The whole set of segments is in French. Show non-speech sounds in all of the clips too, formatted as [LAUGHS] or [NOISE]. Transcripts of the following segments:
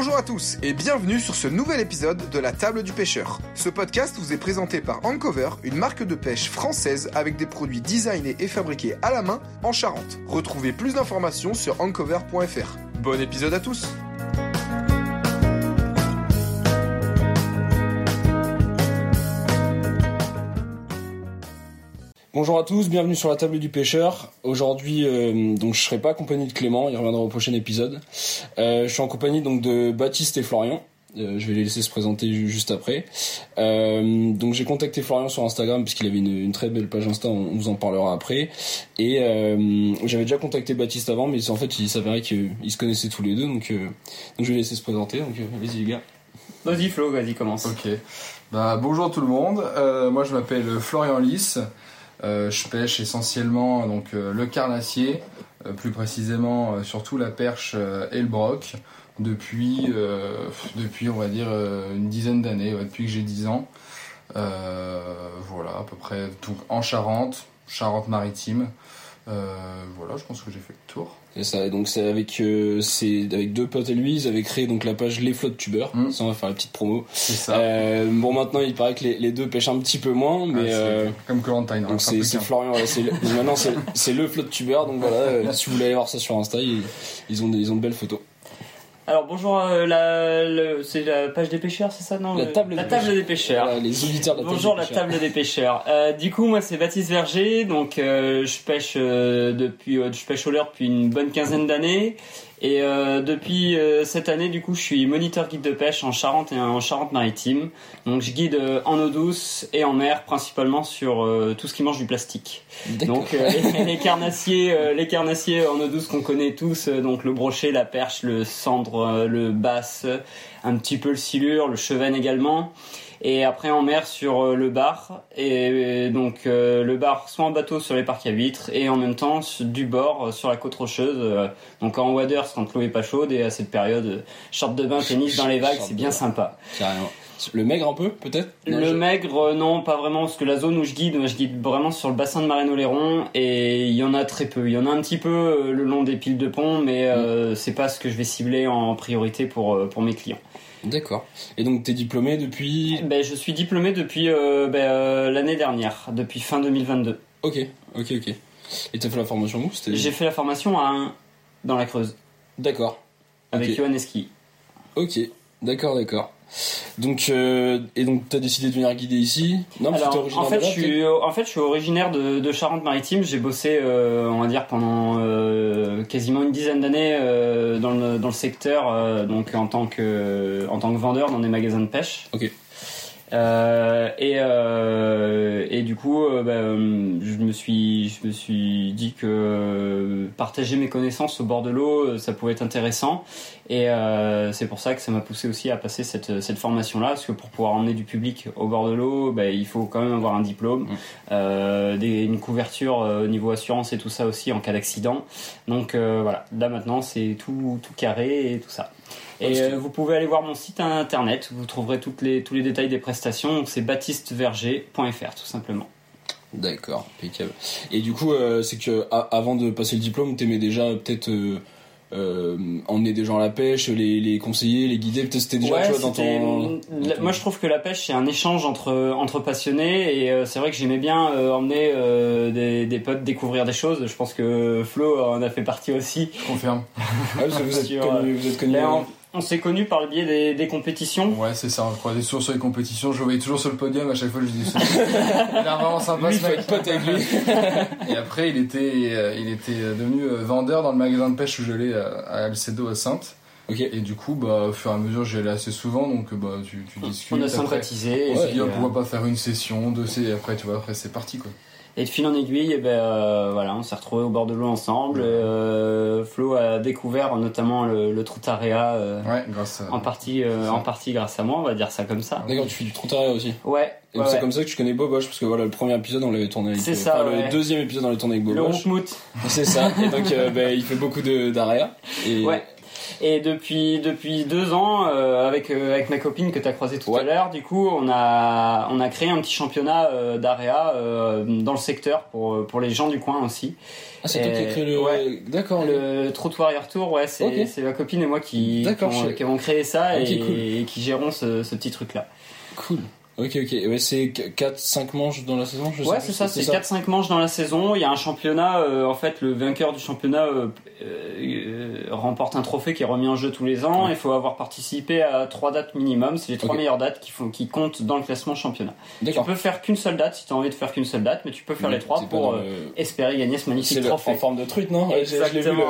Bonjour à tous et bienvenue sur ce nouvel épisode de la table du pêcheur. Ce podcast vous est présenté par Ancover, une marque de pêche française avec des produits designés et fabriqués à la main en Charente. Retrouvez plus d'informations sur ancover.fr. Bon épisode à tous Bonjour à tous, bienvenue sur la table du pêcheur. Aujourd'hui, euh, donc je serai pas accompagné de Clément, il reviendra au prochain épisode. Euh, je suis en compagnie donc de Baptiste et Florian. Euh, je vais les laisser se présenter juste après. Euh, donc j'ai contacté Florian sur Instagram puisqu'il avait une, une, très belle page Insta, on vous en parlera après. Et euh, j'avais déjà contacté Baptiste avant, mais en fait il s'avérait qu'ils se connaissaient tous les deux, donc, donc je vais les laisser se présenter. Donc vas-y les gars. Vas-y Flo, vas-y commence. Ok. Bah bonjour tout le monde. moi je m'appelle Florian Lys. Euh, je pêche essentiellement donc euh, le carnassier, euh, plus précisément surtout la perche et le broc depuis depuis on va dire une dizaine d'années, depuis que j'ai 10 ans. voilà, à peu près tout en Charente, Charente-Maritime. voilà, je pense que j'ai fait le tour. C'est ça. Et donc c'est avec euh, c'est avec deux potes et lui, ils avaient créé donc la page Les Flottes Tubeurs. Mmh. Ça on va faire la petite promo. C'est ça. Euh, bon maintenant il paraît que les, les, deux pêchent un petit peu moins, mais ah, euh, comme Colantine. Donc c'est Florian. c'est [LAUGHS] maintenant c'est c'est le Flotte Tubeur. Donc voilà, euh, si vous voulez aller voir ça sur Insta, ils, ils ont ils ont de belles photos. Alors bonjour, euh, la, c'est la page des pêcheurs, c'est ça non La table, la des, table pêcheurs. des pêcheurs. Voilà, les auditeurs de la bonjour table la table des pêcheurs. Euh, du coup moi c'est Baptiste Verger, donc euh, je pêche euh, depuis, euh, je pêche au leurre depuis une bonne quinzaine d'années. Et euh, depuis euh, cette année, du coup, je suis moniteur guide de pêche en Charente et en Charente-Maritime. Donc, je guide euh, en eau douce et en mer, principalement sur tout ce qui mange du plastique. Donc, [LAUGHS] les, les, carnassiers, les carnassiers en eau douce qu'on connaît tous, donc le brochet, la perche, le cendre, le basse, un petit peu le silure, le cheven également et après en mer sur euh, le bar. Et donc euh, le bar soit en bateau sur les parcs à huîtres et en même temps du bord euh, sur la côte rocheuse donc en waders quand l'eau est pas chaude et à cette période short de bain tennis dans les vagues c'est bien sympa. Carrément. Le maigre un peu peut-être? Le je... maigre non pas vraiment parce que la zone où je guide je guide vraiment sur le bassin de Marraine-Oléron et il y en a très peu. Il y en a un petit peu le long des piles de pont mais mm. euh, c'est pas ce que je vais cibler en priorité pour pour mes clients. D'accord. Et donc tu es diplômé depuis ben, Je suis diplômé depuis euh, ben, euh, l'année dernière, depuis fin 2022. Ok, ok, ok. Et tu as fait la formation où? J'ai fait la formation à un... dans la Creuse. D'accord. Avec okay. Johan Eski. Ok, d'accord, d'accord. Donc euh, et donc t'as décidé de venir guider ici Non, Alors, en fait, je suis en fait je suis originaire de, de Charente-Maritime. J'ai bossé, euh, on va dire pendant euh, quasiment une dizaine d'années dans le dans le secteur, donc en tant que en tant que vendeur dans des magasins de pêche. Ok. Euh, et, euh, et du coup, euh, bah, je me suis, je me suis dit que partager mes connaissances au bord de l'eau, ça pouvait être intéressant. Et euh, c'est pour ça que ça m'a poussé aussi à passer cette, cette formation-là, parce que pour pouvoir emmener du public au bord de l'eau, bah, il faut quand même avoir un diplôme, des, une couverture au niveau assurance et tout ça aussi en cas d'accident. Donc voilà, là maintenant c'est tout, tout carré et tout ça. Et euh, vous pouvez aller voir mon site internet, vous trouverez toutes les, tous les détails des prestations, c'est baptisteverger.fr tout simplement. D'accord, impeccable. Et du coup, euh, c'est que avant de passer le diplôme, t'aimais déjà peut-être euh, euh, emmener des gens à la pêche, les, les conseiller, les guider, peut-être c'était déjà ouais, tu vois, dans, ton, dans ton... Moi, je trouve que la pêche c'est un échange entre entre passionnés et euh, c'est vrai que j'aimais bien euh, emmener des, des potes découvrir des choses. Je pense que Flo en a fait partie aussi. Je confirme. ah, vous, [LAUGHS] êtes Sur, connu, vous êtes connu. Ben, on s'est connus par le biais des, des compétitions. Ouais, c'est ça. On croisait toujours sur les compétitions. Je le voyais toujours sur le podium. À chaque fois, je dis [LAUGHS] il a vraiment sympa lui, ce mec. pote avec lui. [LAUGHS] Et après, il était, il était devenu vendeur dans le magasin de pêche où je l'ai à Alcedo à Sainte. Okay. Et du coup, bah, au fur et à mesure, j'y allais assez souvent, donc bah, tu, tu discutes. On a sympathisé. On s'est dit, pourquoi pas faire une session, deux, et après, tu vois, après, c'est parti, quoi. Et de fil en aiguille, et ben, euh, voilà, on s'est retrouvés au bord de l'eau ensemble. Euh, Flo a découvert notamment le, le Troutaria, euh, ouais, grâce à... en, partie, euh, en partie grâce à moi, on va dire ça comme ça. D'accord, tu fais du Troutaria aussi Ouais. Et ouais, c'est ouais. comme ça que tu connais Boboche, parce que voilà, le premier épisode, on l'avait tourné avec C'est ça, enfin, ouais. Le deuxième épisode, on l'avait tourné avec Le Boboche. Ronchmout. C'est ça. Et donc, euh, ben, il fait beaucoup de d'area. Et, Ouais. Et depuis depuis deux ans, euh, avec euh, avec ma copine que tu as croisée tout Ouais. à l'heure, du coup, on a on a créé un petit championnat euh, d'area euh, dans le secteur pour pour les gens du coin aussi. Ah, c'est toi qui as créé le. ouais. D'accord. Le Trout Warrior Tour, ouais, c'est c'est ma copine et moi qui qui, ont, je- qui avons créé ça et, cool. et qui gérons ce, ce petit truc là. Cool. Ok, ok. Ouais, c'est 4-5 manches dans la saison, je sais Ouais, c'est ça, c'est 4-5 manches dans la saison. Il y a un championnat, euh, en fait, le vainqueur du championnat euh, euh, remporte un trophée qui est remis en jeu tous les ans. Il faut avoir participé à trois dates minimum. C'est les trois Ok. meilleures dates qui, font, qui comptent dans le classement championnat. Tu peux faire qu'une seule date si tu as envie de faire qu'une seule date, mais tu peux faire les trois C'est pas pour dans le- espérer gagner ce C'est magnifique trophée. en forme de truite, non? Je vu, le, Exactement,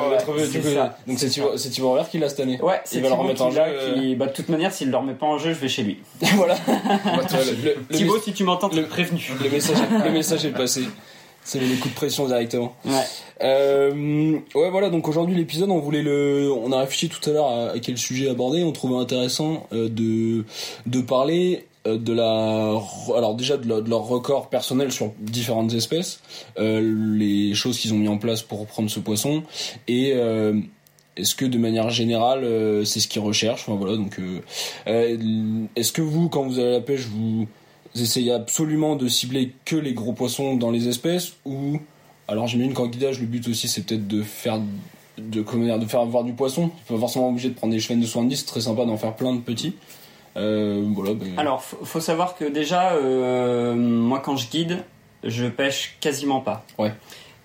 ça, Donc c'est c'est Thibaut, Envers qui l'a cette année. Ouais, c'est Thibaut qui l'a, bah, de toute manière, s'il le remet pas en jeu, je vais chez lui. [LAUGHS] voilà. [LAUGHS] Le, le, Thibaut, si tu m'entends, le- prévenu. le message, le message est passé. C'est les coups de pression directement. Ouais. Euh, ouais, voilà. Donc aujourd'hui l'épisode, on voulait le, on a réfléchi tout à l'heure à, à quel sujet aborder. On trouvait intéressant euh, de de parler euh, de la, alors déjà de, la- de leur record personnel sur différentes espèces, euh, les choses qu'ils ont mis en place pour reprendre ce poisson et euh, est-ce que de manière générale euh, c'est ce qu'ils recherchent? Enfin voilà donc euh, euh, est-ce que vous quand vous allez à la pêche vous essayez absolument de cibler que les gros poissons dans les espèces? Ou alors j'imagine qu'en guidage le but aussi c'est peut-être de faire de comment dire, de faire avoir du poisson? Pas forcément obligé de prendre des chevennes de 70 c'est très sympa d'en faire plein de petits euh, voilà ben, Alors, faut, faut savoir que déjà, moi, quand je guide, je pêche quasiment pas. Ouais.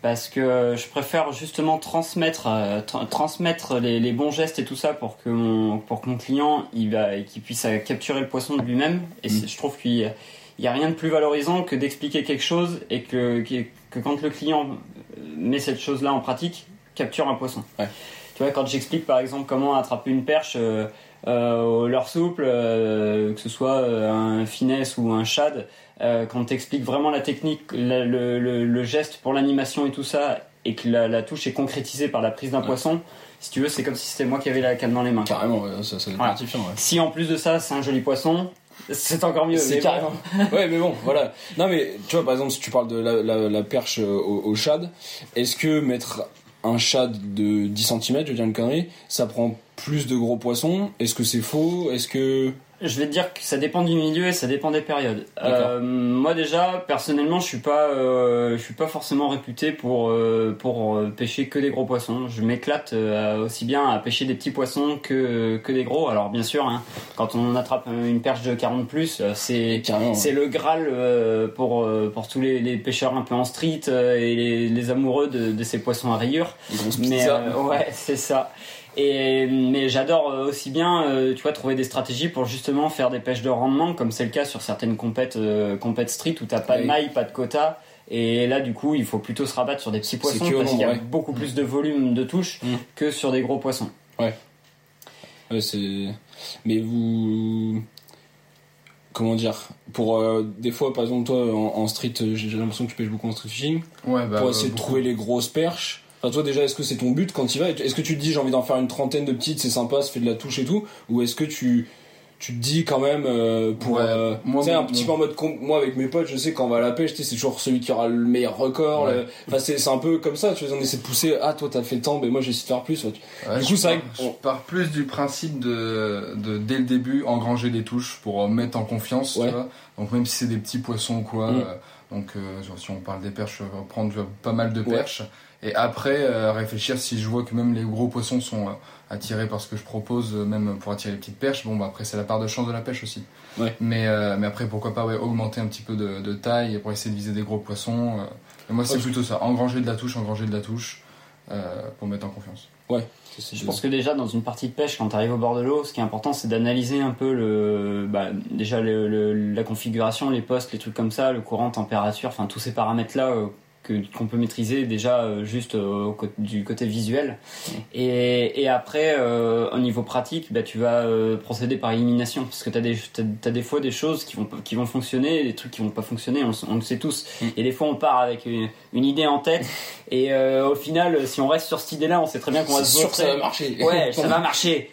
Parce que je préfère justement transmettre, euh, tra- transmettre les, les bons gestes et tout ça pour que mon, pour que mon client il va, qu'il puisse euh, capturer le poisson de lui-même. Et Mm. je trouve qu'il y a- rien de plus valorisant que d'expliquer quelque chose et que, que, que quand le client euh, met cette chose-là en pratique, capture un poisson. Ouais. Tu vois, quand j'explique par exemple comment attraper une perche euh, euh, au leurre souple, euh, que ce soit euh, un finesse ou un shad, euh, quand t'expliques vraiment la technique, la- le, le- le geste pour l'animation et tout ça, et que la, la touche est concrétisée par la prise d'un Ouais. poisson, si tu veux, c'est comme si c'était moi qui avais la canne dans les mains. carrément ça, ça Voilà. ouais. Si en plus de ça, c'est un joli poisson, c'est encore mieux. C'est carrément. [LAUGHS] ouais, mais bon, voilà. Non, mais tu vois, par exemple, si tu parles de la, la, la perche au, au shad, est-ce que mettre un shad de 10 cm, je veux dire une connerie, ça prend plus de gros poissons? Est-ce que c'est faux? Est-ce que. Je vais te dire que ça dépend du milieu et ça dépend des périodes. Euh, moi déjà, personnellement, je suis pas, euh, je suis pas forcément réputé pour euh, pour pêcher que des gros poissons. Je m'éclate aussi bien à pêcher des petits poissons que que des gros. Alors bien sûr, hein, quand on attrape une perche de 40 plus, c'est c'est le graal pour pour tous les, les pêcheurs un peu en street et les, les amoureux de, de ces poissons à rayures. Mais ouais, [LAUGHS] c'est ça. Et mais j'adore euh, aussi bien, euh, tu vois, trouver des stratégies pour justement faire des pêches de rendement, comme c'est le cas sur certaines compètes, euh, compètes street où t'as pas de maille, pas de quota. Et là, du coup, il faut plutôt se rabattre sur des petits poissons parce qu'il y a ouais. beaucoup plus de volume de touches Mm. que sur des gros poissons. Ouais, c'est. Mais vous. Comment dire Pour euh, des fois, par exemple, toi en, en street, j'ai l'impression que tu pêches beaucoup en street fishing. Ouais, bah, pour euh, essayer de trouver les grosses perches. Enfin, toi, déjà, est-ce que c'est ton but quand tu vas Est-ce que tu te dis, j'ai envie d'en faire une trentaine de petites, c'est sympa, ça fait de la touche et tout? Ou est-ce que tu, tu te dis quand même, euh, pour. Ouais, euh, moi, tu sais, un petit peu en mode. com- Moi, avec mes potes, je sais, quand on va à la pêche, c'est toujours celui qui aura le meilleur record. Ouais. Enfin, c'est c'est un peu comme ça, tu vois, on essaie de pousser. Ah, toi, t'as fait tant, mais moi, j'essaie de faire plus. ouais. Du coup, c'est je pars plus du principe de, de dès le début engranger des touches pour euh, mettre en confiance. Tu vois donc même si c'est des petits poissons ou quoi. Mm. euh, donc euh, genre, si on parle des perches, prendre pas mal de perches et après euh, réfléchir si je vois que même les gros poissons sont euh, attirés par ce que je propose, euh, même pour attirer les petites perches. Bon bah après c'est la part de chance de la pêche aussi. Ouais. Mais euh, mais après pourquoi pas ouais, augmenter un petit peu de, de taille pour essayer de viser des gros poissons. euh. Et moi c'est Ouais. plutôt ça, engranger de la touche, engranger de la touche euh, pour mettre en confiance. C'est- Je pense que déjà dans une partie de pêche, quand tu arrives au bord de l'eau, ce qui est important, c'est d'analyser un peu le, bah, déjà le, le- la configuration, les postes, les trucs comme ça, le courant, température, enfin tous ces paramètres-là qu'on peut maîtriser déjà euh, juste euh, du côté visuel. Et, et après, euh, au niveau pratique, bah, tu vas procéder par élimination parce que tu as des des fois des choses qui vont qui vont fonctionner, des trucs qui vont pas fonctionner. On, le- on le sait tous. Et des fois, on part avec une, une idée en tête [LAUGHS] et au final, si on reste sur cette idée-là, on sait très bien qu'on va se sûr que ça vautrer. va marcher. Ouais, [LAUGHS] ça va marcher.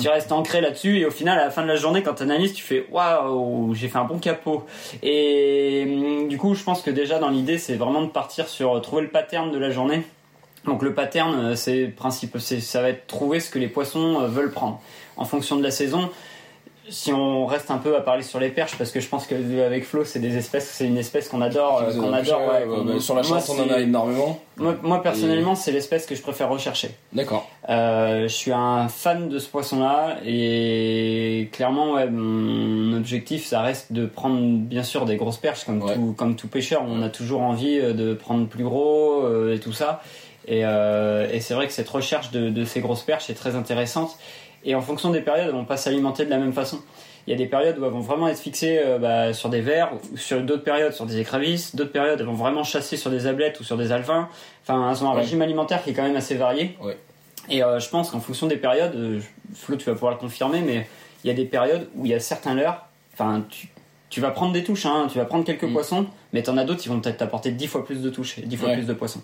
Tu restes ancré là-dessus et au final, à la fin de la journée, quand tu analyses, tu fais waouh, j'ai fait un bon capot. Et hum, du coup, je pense que déjà dans l'idée, c'est vraiment de partir sur trouver le pattern de la journée Donc le pattern, euh, c'est principe, c'est ça va être trouver ce que les poissons euh, veulent prendre en fonction de la saison. Si on reste un peu à parler sur les perches, parce que je pense que euh, avec Flo, c'est des espèces, c'est une espèce qu'on adore, euh, qu'on adore. pêché, ouais, ouais, qu'on- bah, sur la chance, on en a énormément. Moi, moi, personnellement, c'est l'espèce que je préfère rechercher. D'accord. Euh, je suis un fan de ce poisson-là et clairement, ouais, mon objectif, ça reste de prendre bien sûr des grosses perches comme tout comme tout pêcheur. On a toujours envie euh, de prendre plus gros euh, et tout ça. Et, euh, et c'est vrai que cette recherche de, de ces grosses perches est très intéressante. Et en fonction des périodes, elles vont pas s'alimenter de la même façon. Il y a des périodes où elles vont vraiment être fixées euh, bah, sur des vers, ou sur d'autres périodes sur des écrevisses, d'autres périodes elles vont vraiment chasser sur des ablettes ou sur des alevins. Enfin, elles ont un Ouais. régime alimentaire qui est quand même assez varié. Ouais. Et euh, je pense qu'en fonction des périodes, euh, Flo, tu vas pouvoir le confirmer, mais il y a des périodes où il y a certains leurres, enfin, tu, tu vas prendre des touches, hein, tu vas prendre quelques Mm. poissons, mais t'en as d'autres qui vont peut-être t'apporter 10 fois plus de touches et 10 fois Ouais. plus de poissons.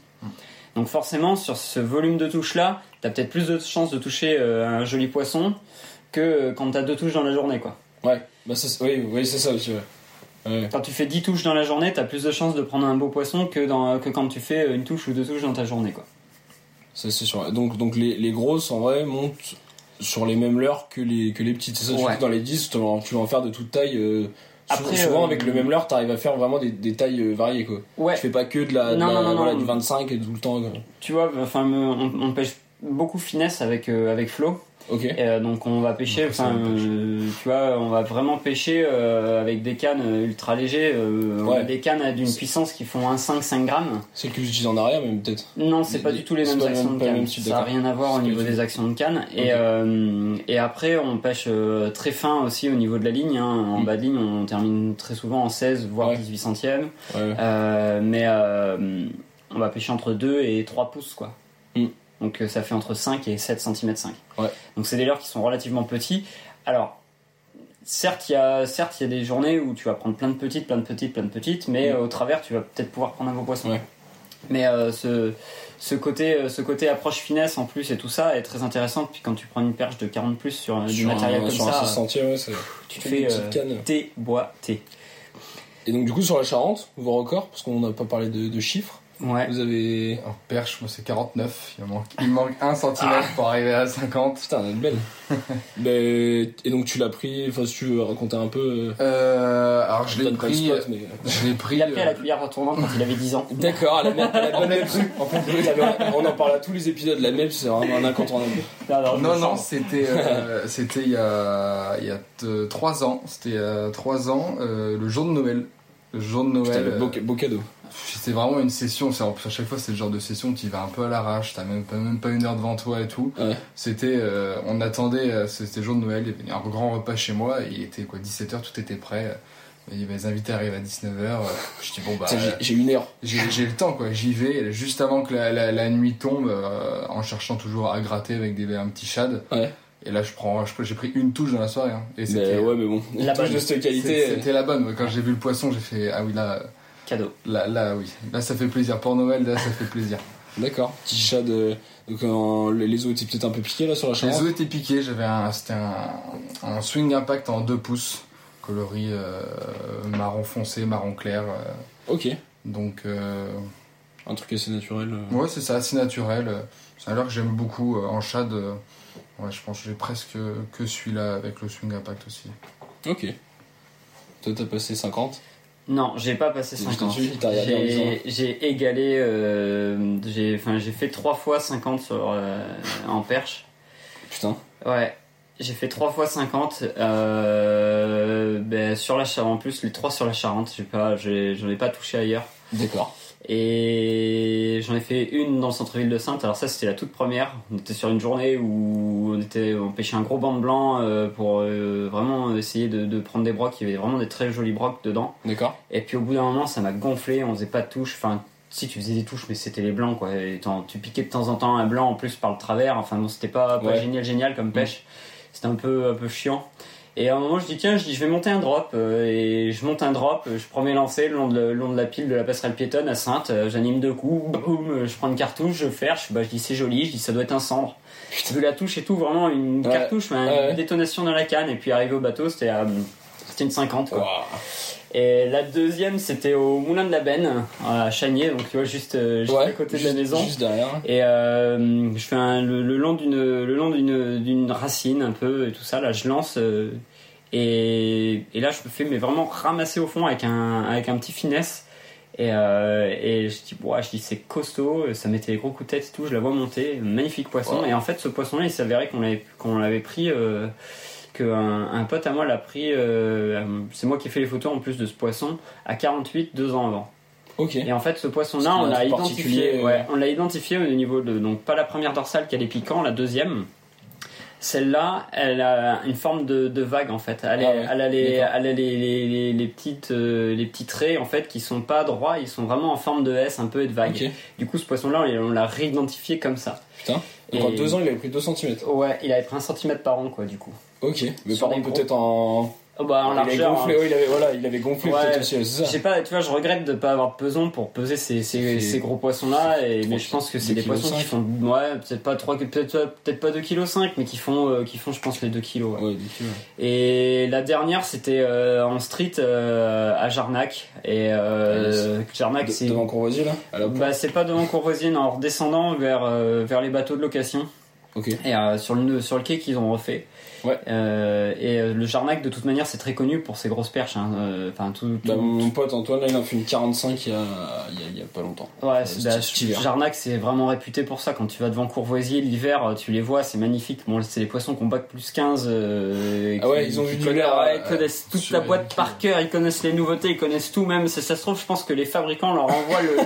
Donc forcément, sur ce volume de touches-là, t'as peut-être plus de chances de toucher euh, un joli poisson que euh, quand t'as deux touches dans la journée, quoi. Ouais. Bah, c'est- oui, oui, c'est ça aussi. Ouais. Ouais. Quand tu fais 10 touches dans la journée, t'as plus de chances de prendre un beau poisson que, dans, que quand tu fais une touche ou deux touches dans ta journée, quoi. Ça, c'est sûr. Donc, donc les, les grosses, en vrai, montent sur les mêmes leurres que les, que les petites. C'est ça, Ouais. dans les 10, tu vas, tu vas en faire de toute taille. euh, Après, souvent, euh, avec le même leurre, t'arrives à faire vraiment des, des tailles euh, variées, quoi. Ouais, Tu fais pas que de la, de Non, la- non, non, voilà, du 25 et tout le temps. quoi. tu vois, enfin, on pêche beaucoup finesse avec, euh, avec Flo. Et, euh, donc on va pêcher, c'est enfin, euh, tu vois, on va vraiment pêcher euh, avec des cannes ultra légers, Ouais. des cannes d'une puissance qui font 1,5 5 grammes. Celle que j'utilise en arrière, même peut-être. Non, c'est pas du tout les c'est mêmes actions même- de pas le canne. même type, Ça n'a rien à voir au C'est niveau des actions de canne. Ok. Et, euh, et après, on pêche très fin aussi au niveau de la ligne. hein. En Mm. bas de ligne, on termine très souvent en 16 voire Ouais. 18 centièmes. Ouais. Euh, mais euh, on va pêcher entre 2 et 3 pouces quoi. Mm. Donc euh, ça fait entre 5 et 7 cm 5. Ouais. Donc c'est des leurres qui sont relativement petits. Alors certes il y a certes il y a des journées où tu vas prendre plein de petites, plein de petites, plein de petites, mais Mm. euh, au travers tu vas peut-être pouvoir prendre un beau poisson. Ouais. Mais euh, ce ce côté ce côté approche finesse en plus et tout ça est très intéressant puis quand tu prends une perche de 40 plus sur du matériel un, comme sur ça un 6 centièmes, ouais, c'est tu te fais euh, thé. Et donc, du coup, sur la Charente, vos records, parce qu'on n'a pas parlé de, de chiffres, Ouais. vous avez. En perche, moi c'est 49. Il me manque, il manque 1 cm pour arriver à 50. Putain, elle est belle. [LAUGHS] Ben, et donc, tu l'as pris, enfin, si tu veux raconter un peu. euh, Euh, alors je l'ai pris. spot, mais. Je l'ai [LAUGHS] pris. Il a pris à la euh, cuillère retournante quand il avait 10 ans. [LAUGHS] D'accord, la MEP, la bonne. On en parle à tous les épisodes, la MEP, c'est vraiment un incontournable. Non, me non, sens- c'était euh, c'était il y a, il y a 3 ans. C'était il y a 3 ans, euh, le jour de Noël. Le jour de Putain, Noël. le beau, euh, beau cadeau. C'était vraiment une session. À chaque fois, c'est le genre de session où tu y vas un peu à l'arrache. T'as même pas, même pas une heure devant toi et tout. Ouais. C'était, euh, on attendait, euh, c'était le jour de Noël. Il y avait un grand repas chez moi. Il était quoi, 17h, tout était prêt. Les invités arrivent à 19h. Je dis bon bah. J'ai- une heure. J'ai le temps quoi, j'y vais juste avant que la, la, la nuit tombe euh, en cherchant toujours à gratter avec des, un petit shad. Ouais. Et là je prends, j'ai pris une touche dans la soirée. hein. et Mais c'était ouais, mais bon. La touche bonne. de cette qualité. c'était la bonne. Quand j'ai vu le poisson, j'ai fait ah oui là, Cadeau. là, là oui, là ça fait plaisir pour Noël, là ça fait plaisir. [LAUGHS] D'accord. Petit chat de. Donc, en- les os étaient peut-être un peu piqués là sur la Les Charente. os étaient piqués, j'avais un, c'était un, un swing impact en 2 pouces, coloris euh, marron foncé, marron clair. euh, Ok. donc euh, Un truc assez naturel. Ouais, c'est ça, assez naturel. C'est un leurre que j'aime beaucoup en shad. euh, Ouais, je pense que j'ai presque que celui-là avec le swing impact aussi. Ok. Toi, t'as passé 50. Non, j'ai pas passé Je 50. t'ai suivi, t'as regardé en J'ai égalé, euh, j'ai enfin, j'ai fait 3 fois 50 sur, euh, en perche. Putain. Ouais, j'ai fait 3 fois 50. Euh, ben, sur la Charente, en plus, les 3 sur la Charente, j'ai pas, j'ai- j'en ai pas touché ailleurs. D'accord. Et j'en ai fait une dans le centre-ville de Sainte. Alors ça, c'était la toute première. On était sur une journée où on était, on pêchait un gros banc de blanc euh, pour euh, vraiment essayer de, de prendre des brocs. Il y avait vraiment des très jolis brocs dedans. D'accord. Et puis au bout d'un moment, ça m'a gonflé. On faisait pas de touches. Enfin, si tu faisais des touches, mais c'était les blancs quoi. Et tu piquais de temps en temps un blanc en plus par le travers. Enfin bon, c'était pas, pas Ouais. génial, génial comme pêche. C'était un peu, un peu chiant. Et à un moment, je dis tiens, je dis je vais monter un drop euh, et je monte un drop. euh, Je prends mes lancers le long de, le long de la pile de la passerelle piétonne à Sainte. euh, J'anime deux coups, [LAUGHS] boum, euh, je prends une cartouche, je ferche. Bah, je dis c'est joli. Je dis ça doit être un cendre. Vu la touche et tout, vraiment une Ouais. cartouche, Ouais, une détonation dans la canne. Et puis arrivé au bateau, c'était à- c'était une 50 quoi. Waouh. Et la deuxième, c'était au Moulin de la Benne, à Chagné, donc tu vois, juste, euh, juste Ouais, à côté de la maison. Juste derrière. Et euh, je fais un, le, le long d'une le long d'une d'une racine un peu et tout ça. Là, je lance euh, et, et là, je me fais mais vraiment ramasser au fond avec un avec un petit finesse. Et, euh, et je dis, ouais, je dis c'est costaud, ça mettait des gros coups de tête et tout, je la vois monter, magnifique poisson. Ouais. Et en fait, ce poisson-là, il s'avérait qu'on l'avait qu'on l'avait pris, euh, qu'un un pote à moi l'a pris, euh, c'est moi qui ai fait les photos en plus de ce poisson, à 48, deux ans avant. Ok. Et en fait, ce poisson-là, on l'a identifié. euh. Ouais, on l'a identifié au niveau de donc pas la première dorsale qui a les piquants, la deuxième. Celle-là, elle a une forme de, de vague en fait. Elle, est- Ah ouais, elle a, les, elle a les, les, les, les petites, euh, les petits traits en fait qui sont pas droits, ils sont vraiment en forme de S un peu et de vague. Du coup, ce poisson-là, on, on l'a réidentifié comme ça. Putain. Donc en Et- deux ans, il avait pris 2 cm. Ouais, il avait pris un centimètre par an quoi, du coup. Ok. Mais Sur par contre, peut-être en. Oh, bah, en il avait largeur. gonflé, hein. il avait, voilà, il avait gonflé Ouais. c'est Je ça. sais pas, tu vois, je regrette de pas avoir de pesant pour peser ces, ces, gros poissons-là, et, mais je pense que c'est des poissons qui font, ouais, peut-être pas 3, peut-être, peut-être pas 2 kg 5, mais qui font, euh, qui font, je pense, les 2 kg. Ouais. Et la dernière, c'était euh, en street euh, à Jarnac, et Jarnac, c'est, Devant Courvoisier, là bah, c'est pas devant Courvoisier, non, en redescendant vers, vers les bateaux de location. Ok. Et sur, le, sur le quai qu'ils ont refait. Ouais. Euh, et euh, le Jarnac, de toute manière, c'est très connu pour ses grosses perches. hein. Euh, Enfin, tout, tout- Bah, mon pote Antoine, là, il en fait une 45 il y a, il y a, il y a pas longtemps. Ouais, Euh, bah, hiver. Jarnac, c'est vraiment réputé pour ça. Quand tu vas devant Courvoisier l'hiver, tu les vois, c'est magnifique. Bon, c'est des poissons qui ont bac plus 15. euh, Ah ouais, qui- ils ont vu du l'air, ouais, ils connaissent toute la les- boîte par cœur, ils connaissent les nouveautés, ils connaissent tout. Même, ça se trouve, je pense que les fabricants leur envoient le,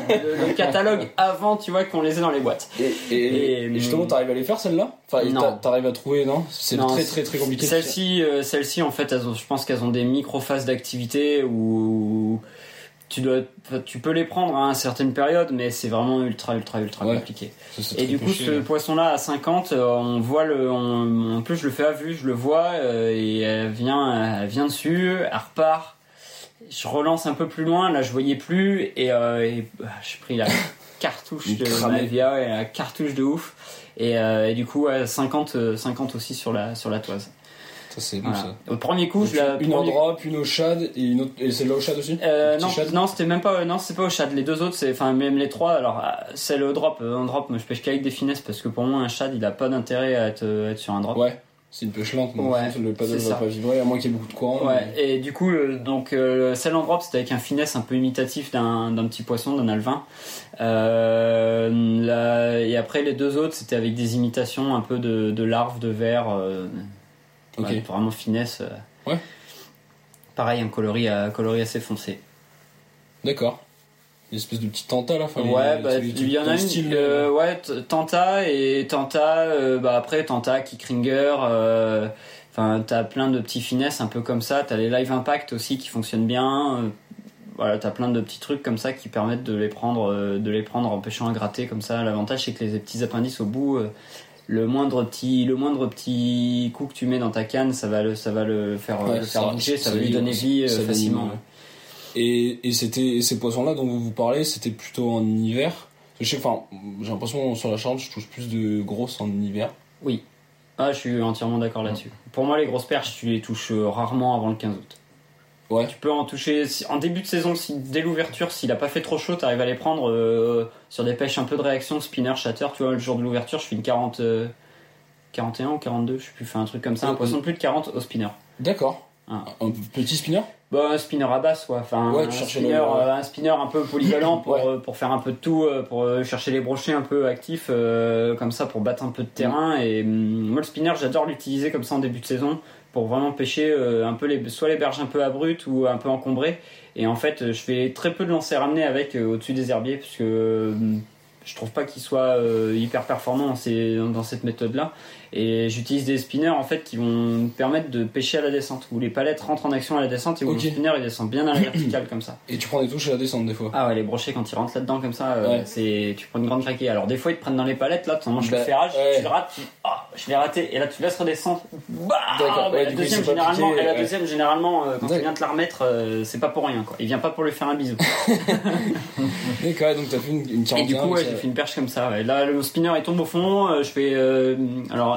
le- le catalogue avant, tu vois, qu'on les ait dans les boîtes. Et, et, Et, et justement, t'arrives à les faire celle-là Enfin, t'arrives à trouver, non? C'est très très très compliqué. Celles-ci, euh, celles-ci, en fait, elles ont, je pense qu'elles ont des micro-phases d'activité où tu dois, tu peux les prendre à une certaine période, mais c'est vraiment ultra, ultra, ultra Ouais. compliqué. Ça, Et du coup, ce ouais. poisson-là à 50, euh, on voit le, on- en plus je le fais à vue, je le vois euh, et elle vient, elle vient dessus, elle repart. Je relance un peu plus loin, là je voyais plus et, euh, et, bah, j'ai pris la [LAUGHS] cartouche de cramée. ma via, ouais, la cartouche de ouf. Et, euh, et du coup, ouais, 50, euh, 50 aussi sur la, sur la toise. Ça, c'est bon, Voilà. ça. Au premier coup, je la, Une en premier- drop, une au shad et une autre. Et celle-là au shad aussi euh, non, non, c'était même pas, non, c'est pas au shad. Les deux autres, c'est, enfin, même les trois. Alors, celle au drop, euh, en drop, moi, je pêche qu'avec des finesses parce que pour moi, un shad, il a pas d'intérêt à être, euh, être sur un drop. Ouais, c'est une pêche lente, donc Ouais, le paddle va pas vibrer, à moins qu'il y ait beaucoup de courant. Ouais, et du coup, euh, donc euh, celle en drop, c'était avec un finesse un peu imitatif d'un petit poisson, d'un alvin. Euh, là- et après, les deux autres, c'était avec des imitations un peu de, de larves, de verre. euh, ouais, vraiment finesse. euh. Ouais. Pareil, un coloris, un coloris assez foncé. D'accord. Une espèce de petit tanta là. enfin, ouais, les- bah, il y en a une. style, euh, euh, ouais, Tanta et Tanta. euh, bah après Tanta, Kickringer. euh, Enfin, t'as plein de petits finesses un peu comme ça. T'as les Live Impact aussi qui fonctionnent bien. voilà, t'as plein de petits trucs comme ça qui permettent de les prendre, de les prendre en pêchant à gratter comme ça. L'avantage c'est que les petits appendices au bout, le moindre petit, le moindre petit coup que tu mets dans ta canne, ça va le, ça va le faire, Ouais, le faire ça- bouger, ça, ça va lui donner vie facilement. ouais. Et, et c'était ces poissons-là dont vous vous parlez, c'était plutôt en hiver. J'ai l'impression sur la Charente, je touche plus de grosses en hiver. Oui. Ah, je suis entièrement d'accord là-dessus. Pour moi, les grosses perches, tu les touches euh, rarement avant le 15 août. Ouais. Tu peux en toucher en début de saison, si, dès l'ouverture, s'il a pas fait trop chaud, tu arrives à les prendre euh, sur des pêches un peu de réaction, spinner, shatter. Tu vois, le jour de l'ouverture, je fais une 40, euh, 41 ou 42, je sais plus, un truc comme ça, un poisson de plus de 40 au spinner. D'accord. Ah. Un petit spinner? Bah, un spinner à basse, quoi. Enfin, Ouais, un, spinner, le- euh, un spinner un peu polyvalent [COUGHS] pour, Ouais. euh, pour faire un peu de tout, euh, pour chercher les brochets un peu actifs, comme ça, pour battre un peu de terrain. Et hum, moi, le spinner, j'adore l'utiliser comme ça en début de saison pour vraiment pêcher un peu les, soit les berges un peu abruptes ou un peu encombrées. Et en fait, je fais très peu de lancers ramenés avec au-dessus des herbiers parce que euh, je trouve pas qu'ils soient hyper performants dans, ces- dans cette méthode-là. Et j'utilise des spinners en fait qui vont me permettre de pêcher à la descente, où les palettes rentrent en action à la descente et où Ok. le spinner il descend bien à la [CLEARS THROAT] verticale comme ça. Et tu prends des touches à la descente des fois. Ah ouais, les brochets quand ils rentrent là-dedans comme ça, euh, c'est tu prends une grande craquée. Alors des fois ils te prennent dans les palettes là, tu en manges Bah, le ferrage, ouais. tu le rates, tu... ah, je l'ai raté. Et là, tu laisses redescendre. Bah, D'accord, ouais, la coup, deuxième, généralement, piqué, et la deuxième, généralement, euh, quand tu viens te la remettre, euh, c'est pas pour rien, quoi. Il vient pas pour lui faire un bisou. [LAUGHS] D'accord, donc t'as fait une, une Et 41. du coup, ouais, j'ai fait une perche comme ça. Là, le spinner il tombe au fond. euh, je fais, euh,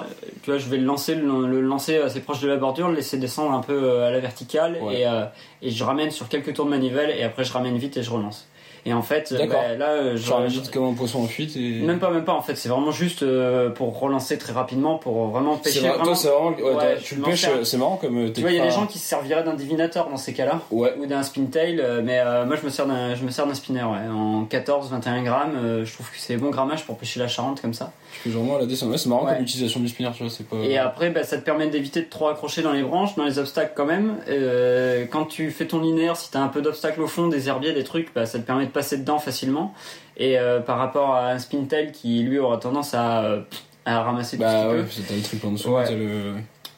alors, tu vois, je vais le lancer, le, le lancer assez proche de la bordure, le laisser descendre un peu euh, à la verticale, Ouais. et, euh, et je ramène sur quelques tours de manivelle, et après je ramène vite et je relance. Et en fait, euh, bah, là, je, je- vite comme un poisson en fuite et. même pas, même pas. En fait, c'est vraiment juste euh, pour relancer très rapidement, pour vraiment pêcher. vrai, vraiment. toi, c'est vraiment. ouais, Ouais, toi, je tu le pêches, c'est marrant comme. Tu vois, il y a des gens qui se serviraient d'un divinateur dans ces cas-là. Ou d'un spintail, euh, mais euh, moi je me sers d'un, je me sers d'un spinner, en 14-21 grammes. euh, je trouve que c'est bon grammage pour pêcher la Charente comme ça. Tu fais vraiment la descente. Ouais, c'est marrant Ouais. comme utilisation du spinner, tu vois, c'est pas. Et après, bah, ça te permet d'éviter de trop accrocher dans les branches, dans les obstacles quand même. Euh, quand tu fais ton linéaire, si t'as un peu d'obstacles au fond, des herbiers, des trucs, bah, ça te permet de passer dedans facilement. Et euh, par rapport à un spintail qui lui aura tendance à, euh, à ramasser tout ce Bah qu'il ouais, t'as le truc en dessous, Ouais. le.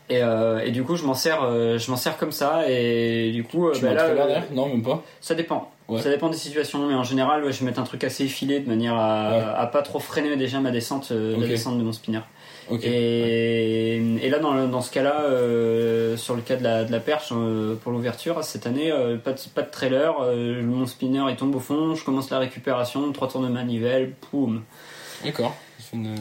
Et, euh, et du coup, je m'en sers, euh, je m'en sers comme ça. Et du coup, euh, Tu bah, un là, Non, même pas. ça dépend. Ouais. Ça dépend des situations, mais en général, ouais, je vais mettre un truc assez effilé de manière à, Ouais. à pas trop freiner déjà ma descente, euh, la descente de mon spinner. Et, et là, dans, le- dans ce cas-là, euh, sur le cas de la, de la perche euh, pour l'ouverture, cette année, pas, de, pas de trailer, mon spinner il tombe au fond, je commence la récupération, trois tours de manivelle, poum. D'accord. Une-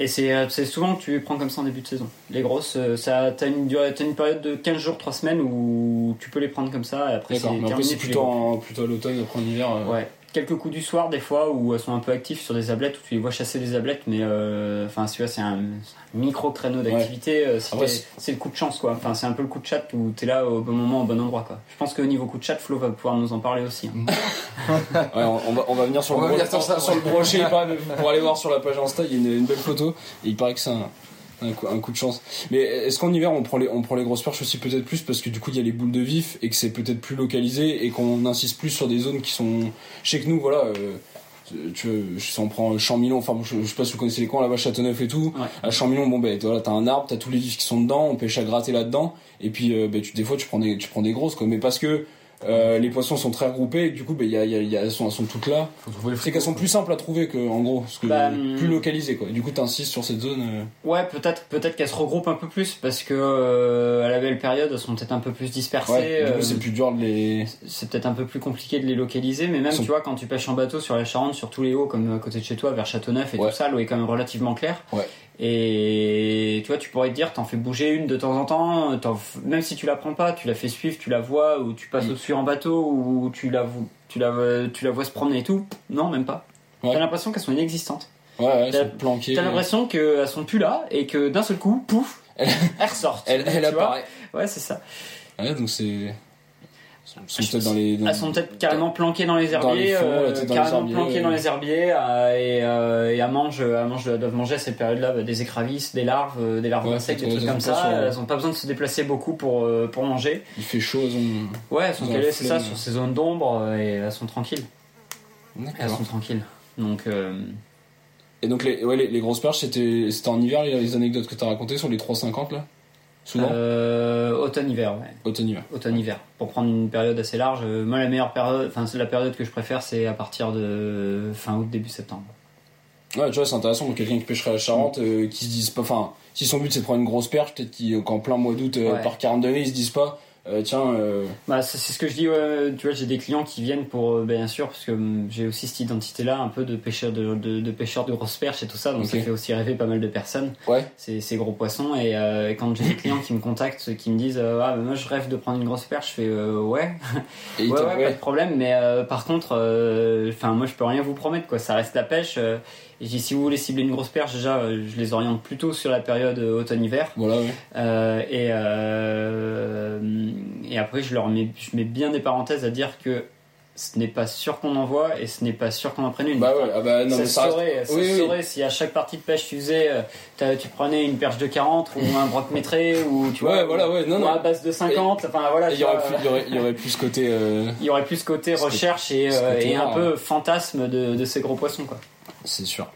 Et c'est euh, c'est souvent que tu les prends comme ça en début de saison. Les grosses, euh, ça, t'as une, durée- t'as une période de 15 jours, 3 semaines où tu peux les prendre comme ça, et après c'est après terminé. plutôt, en- plutôt à l'automne, après en hiver. euh, Ouais. Quelques coups du soir des fois où elles sont un peu actives sur des ablettes où tu les vois chasser des ablettes mais euh, enfin tu vois c'est un, micro créneau d'activité euh, c'est- le coup de chance quoi enfin c'est un peu le coup de chat où t'es là au bon moment au bon endroit quoi je pense qu'au niveau coup de chat Flo va pouvoir nous en parler aussi hein. [LAUGHS] Ouais, on, on va, on va venir sur On le, va bro- venir sur ça, sur ouais. le brochet, [LAUGHS] pour aller voir sur la page Insta, il y a une, une belle photo, et il paraît que c'est un, un, coup, un coup de chance. Mais est-ce qu'en hiver on prend, les, on prend les grosses perches aussi peut-être plus parce que du coup il y a les boules de vif et que c'est peut-être plus localisé et qu'on insiste plus sur des zones qui sont... Chez que nous, voilà... euh, tu veux, si on prend Champmillon, enfin je, je sais pas si vous connaissez les coins là-bas, Châteauneuf et tout. Ouais. À Champmillon, bon ben voilà, t'as un arbre, t'as tous les vifs qui sont dedans, on pêche à gratter là-dedans, et puis euh, ben, tu, des fois tu prends des, tu prends des grosses quoi, mais parce que euh, les poissons sont très regroupés et du coup ben, y a, il y a- il y a- elles, sont, elles sont toutes là. C'est qu'elles sont plus simples à trouver que en gros, parce que Bah, plus hum. localisées quoi. Et du coup t'insistes sur cette zone. euh, ouais peut-être peut-être qu'elles se regroupent un peu plus parce que euh, à la belle période elles sont peut-être un peu plus dispersées ouais, du euh, coup c'est plus dur de les. c'est peut-être un peu plus compliqué de les localiser, mais même sont- tu vois quand tu pêches en bateau sur la Charente, sur tous les hauts comme à côté de chez toi, vers Châteauneuf et Ouais. tout ça, l'eau est quand même relativement claire. Ouais. Et tu vois, tu pourrais te dire, t'en fais bouger une de temps en temps, même si tu la prends pas, tu la fais suivre, tu la vois, ou tu passes au-dessus en bateau, ou tu la, tu la, tu la vois se promener et tout. Non, même pas. Ouais. T'as l'impression qu'elles sont inexistantes. Ouais, ouais, elles T'as- planquées. T'as l'impression qu'elles sont plus là et que d'un seul coup, pouf, Elle- elles ressortent. [LAUGHS] Elle, elle apparaît. Ouais, c'est ça. Ouais, donc c'est. Elles sont peut-être dans les. dans- Elles sont peut-être carrément planquées dans les Dans les herbiers, fonds, euh, dans carrément herbiers, planquées ouais. dans les herbiers, euh, et, euh, et elles mangent, elles mangent, elles doivent manger à cette période-là bah, des écravisses, des larves, euh, des larves Ouais, d'insectes, des trucs comme ça. sur- Elles ont pas besoin de se déplacer beaucoup pour euh, pour manger. Il fait chaud, elles ont. Ouais, elles sont calées, c'est ça, sur ces zones d'ombre euh, et elles sont tranquilles. Elles sont tranquilles. Donc euh, Et donc les, ouais, les, les grosses perches, c'était c'était en hiver les, anecdotes que t'as racontées sur les 3,50 là? Souvent euh, automne-hiver, ouais. Automne-hiver. Automne-hiver. Pour prendre une période assez large. euh, moi, la meilleure période, enfin, c'est la période que je préfère, c'est à partir de fin août, début septembre. Ouais, tu vois, c'est intéressant pour quelqu'un qui pêcherait à la Charente, euh, qui se dise pas, enfin, si son but c'est de prendre une grosse perche, peut-être qu'en plein mois d'août, euh, Ouais. par 40 degrés, ils se disent pas, euh, tiens, euh, Bah, c'est ce que je dis, ouais, tu vois, j'ai des clients qui viennent pour, euh, bien sûr, parce que hum, j'ai aussi cette identité-là, un peu de pêcheur de, de, de pêcheur de grosses perches et tout ça, donc ça fait aussi rêver pas mal de personnes, ouais, ces, ces gros poissons. Et, euh, et quand j'ai des clients qui me contactent, qui me disent, ah, bah, moi je rêve de prendre une grosse perche, je fais, euh, ouais, et ouais, ouais, pas de problème, mais euh, par contre, euh, enfin, moi je peux rien vous promettre, quoi, ça reste la pêche. Et si vous voulez cibler une grosse perche, déjà, euh, je les oriente plutôt sur la période euh, automne-hiver. voilà, ouais. Euh, et, et après, je leur mets, je mets bien des parenthèses à dire que ce n'est pas sûr qu'on en voit et ce n'est pas sûr qu'on en prenne une. Bah ouais, ah bah non, ça mais ça reste- saurait, ça Oui, se oui. saurait si à chaque partie de pêche tu faisais, tu prenais une perche de 40 ou un broc métré ou tu Ouais, vois, voilà, ouais, non, ou non. à base de 50, enfin voilà. Il y, aurait plus, il, y aurait, il y aurait plus ce côté. euh, [LAUGHS] il y aurait plus ce côté Ce recherche et, euh, un peu fantasme de, de ces gros poissons quoi. C'est sûr.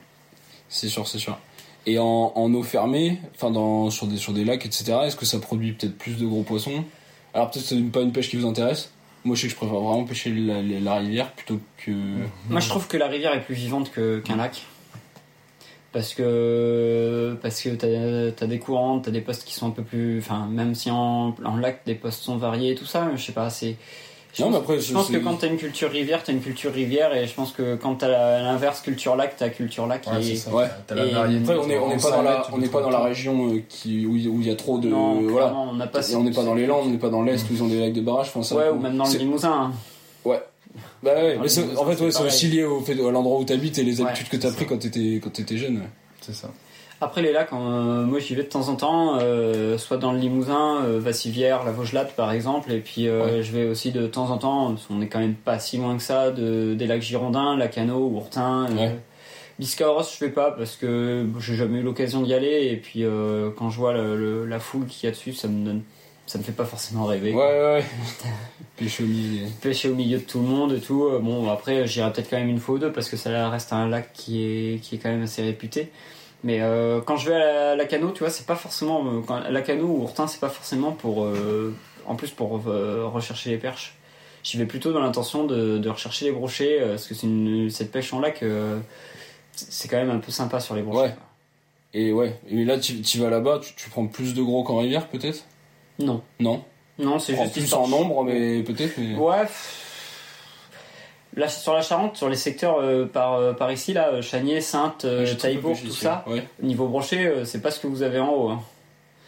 C'est sûr, c'est sûr. Et en, eau fermée, enfin dans, sur, des, sur des lacs, etc., est-ce que ça produit peut-être plus de gros poissons? Alors peut-être que c'est pas une pêche qui vous intéresse? Moi je sais que je préfère vraiment pêcher la, rivière plutôt que. Moi je trouve que la rivière est plus vivante qu'un lac. parce que parce que t'as as des courants, t'as des postes qui sont un peu plus, enfin même si en, en lac des postes sont variés, et tout ça, je sais pas, c'est. Je Non, pense, mais après, je pense que quand t'as une culture rivière, t'as une culture rivière, et je pense que quand t'as l'inverse culture lac, t'as culture lac. Ouais, et... c'est ça. Ouais. T'as la variété. Après, on est, on est En pas dans la, on n'est pas dans la région euh, qui, où, il- y a trop de, non, voilà. on n'a pas. Et on n'est pas dans les Landes, on n'est pas dans l'Est où ils ont des lacs de barrage, je pense. Ouais, ou même dans le Limousin. hein. Ouais. Bah ouais, Dans mais en fait, c'est ouais, c'est aussi lié au fait, à l'endroit où t'habites et les habitudes que t'as pris quand t'étais, quand t'étais jeune. C'est ça. Après les lacs, euh, moi j'y vais de temps en temps, euh, soit dans le Limousin, euh, Vassivière, la Vaugelate par exemple, et puis je vais aussi de temps en temps, qu'on est quand même pas si loin que ça, de, des lacs Girondins, Lacano, Ourtin. Ouais. Biscarros, je fais pas parce que j'ai jamais eu l'occasion d'y aller, et puis quand je vois le- le- la foule qu'il y a dessus, ça me donne, ça me fait pas forcément rêver. Ouais, ouais, ouais. [LAUGHS] Pêche au milieu. Pêcher au milieu de tout le monde et tout. Bon, après, j'irai peut-être quand même une fois ou deux parce que ça reste un lac qui est, qui est quand même assez réputé. Mais euh, quand je vais à la, la Cano, tu vois, c'est pas forcément. euh, Quand, la Cano ou Ourtin, c'est pas forcément pour. euh, en plus, pour rechercher les perches. J'y vais plutôt dans l'intention de, de rechercher les brochets parce que c'est une, cette pêche en lac. c'est quand même un peu sympa sur les brochets. Ouais. Et ouais, et là, tu, tu vas là-bas, tu, tu prends plus de gros qu'en rivière, peut-être? Non. Non? Non, c'est juste plus histoire- en nombre, mais peut-être. Mais... Ouais. Là, sur la Charente, sur les secteurs euh, par, euh, par ici, là, euh, Chanier, Sainte, Ouais, Taillebourg, tout ça, Ouais. niveau brochet, c'est pas ce que vous avez en haut. hein.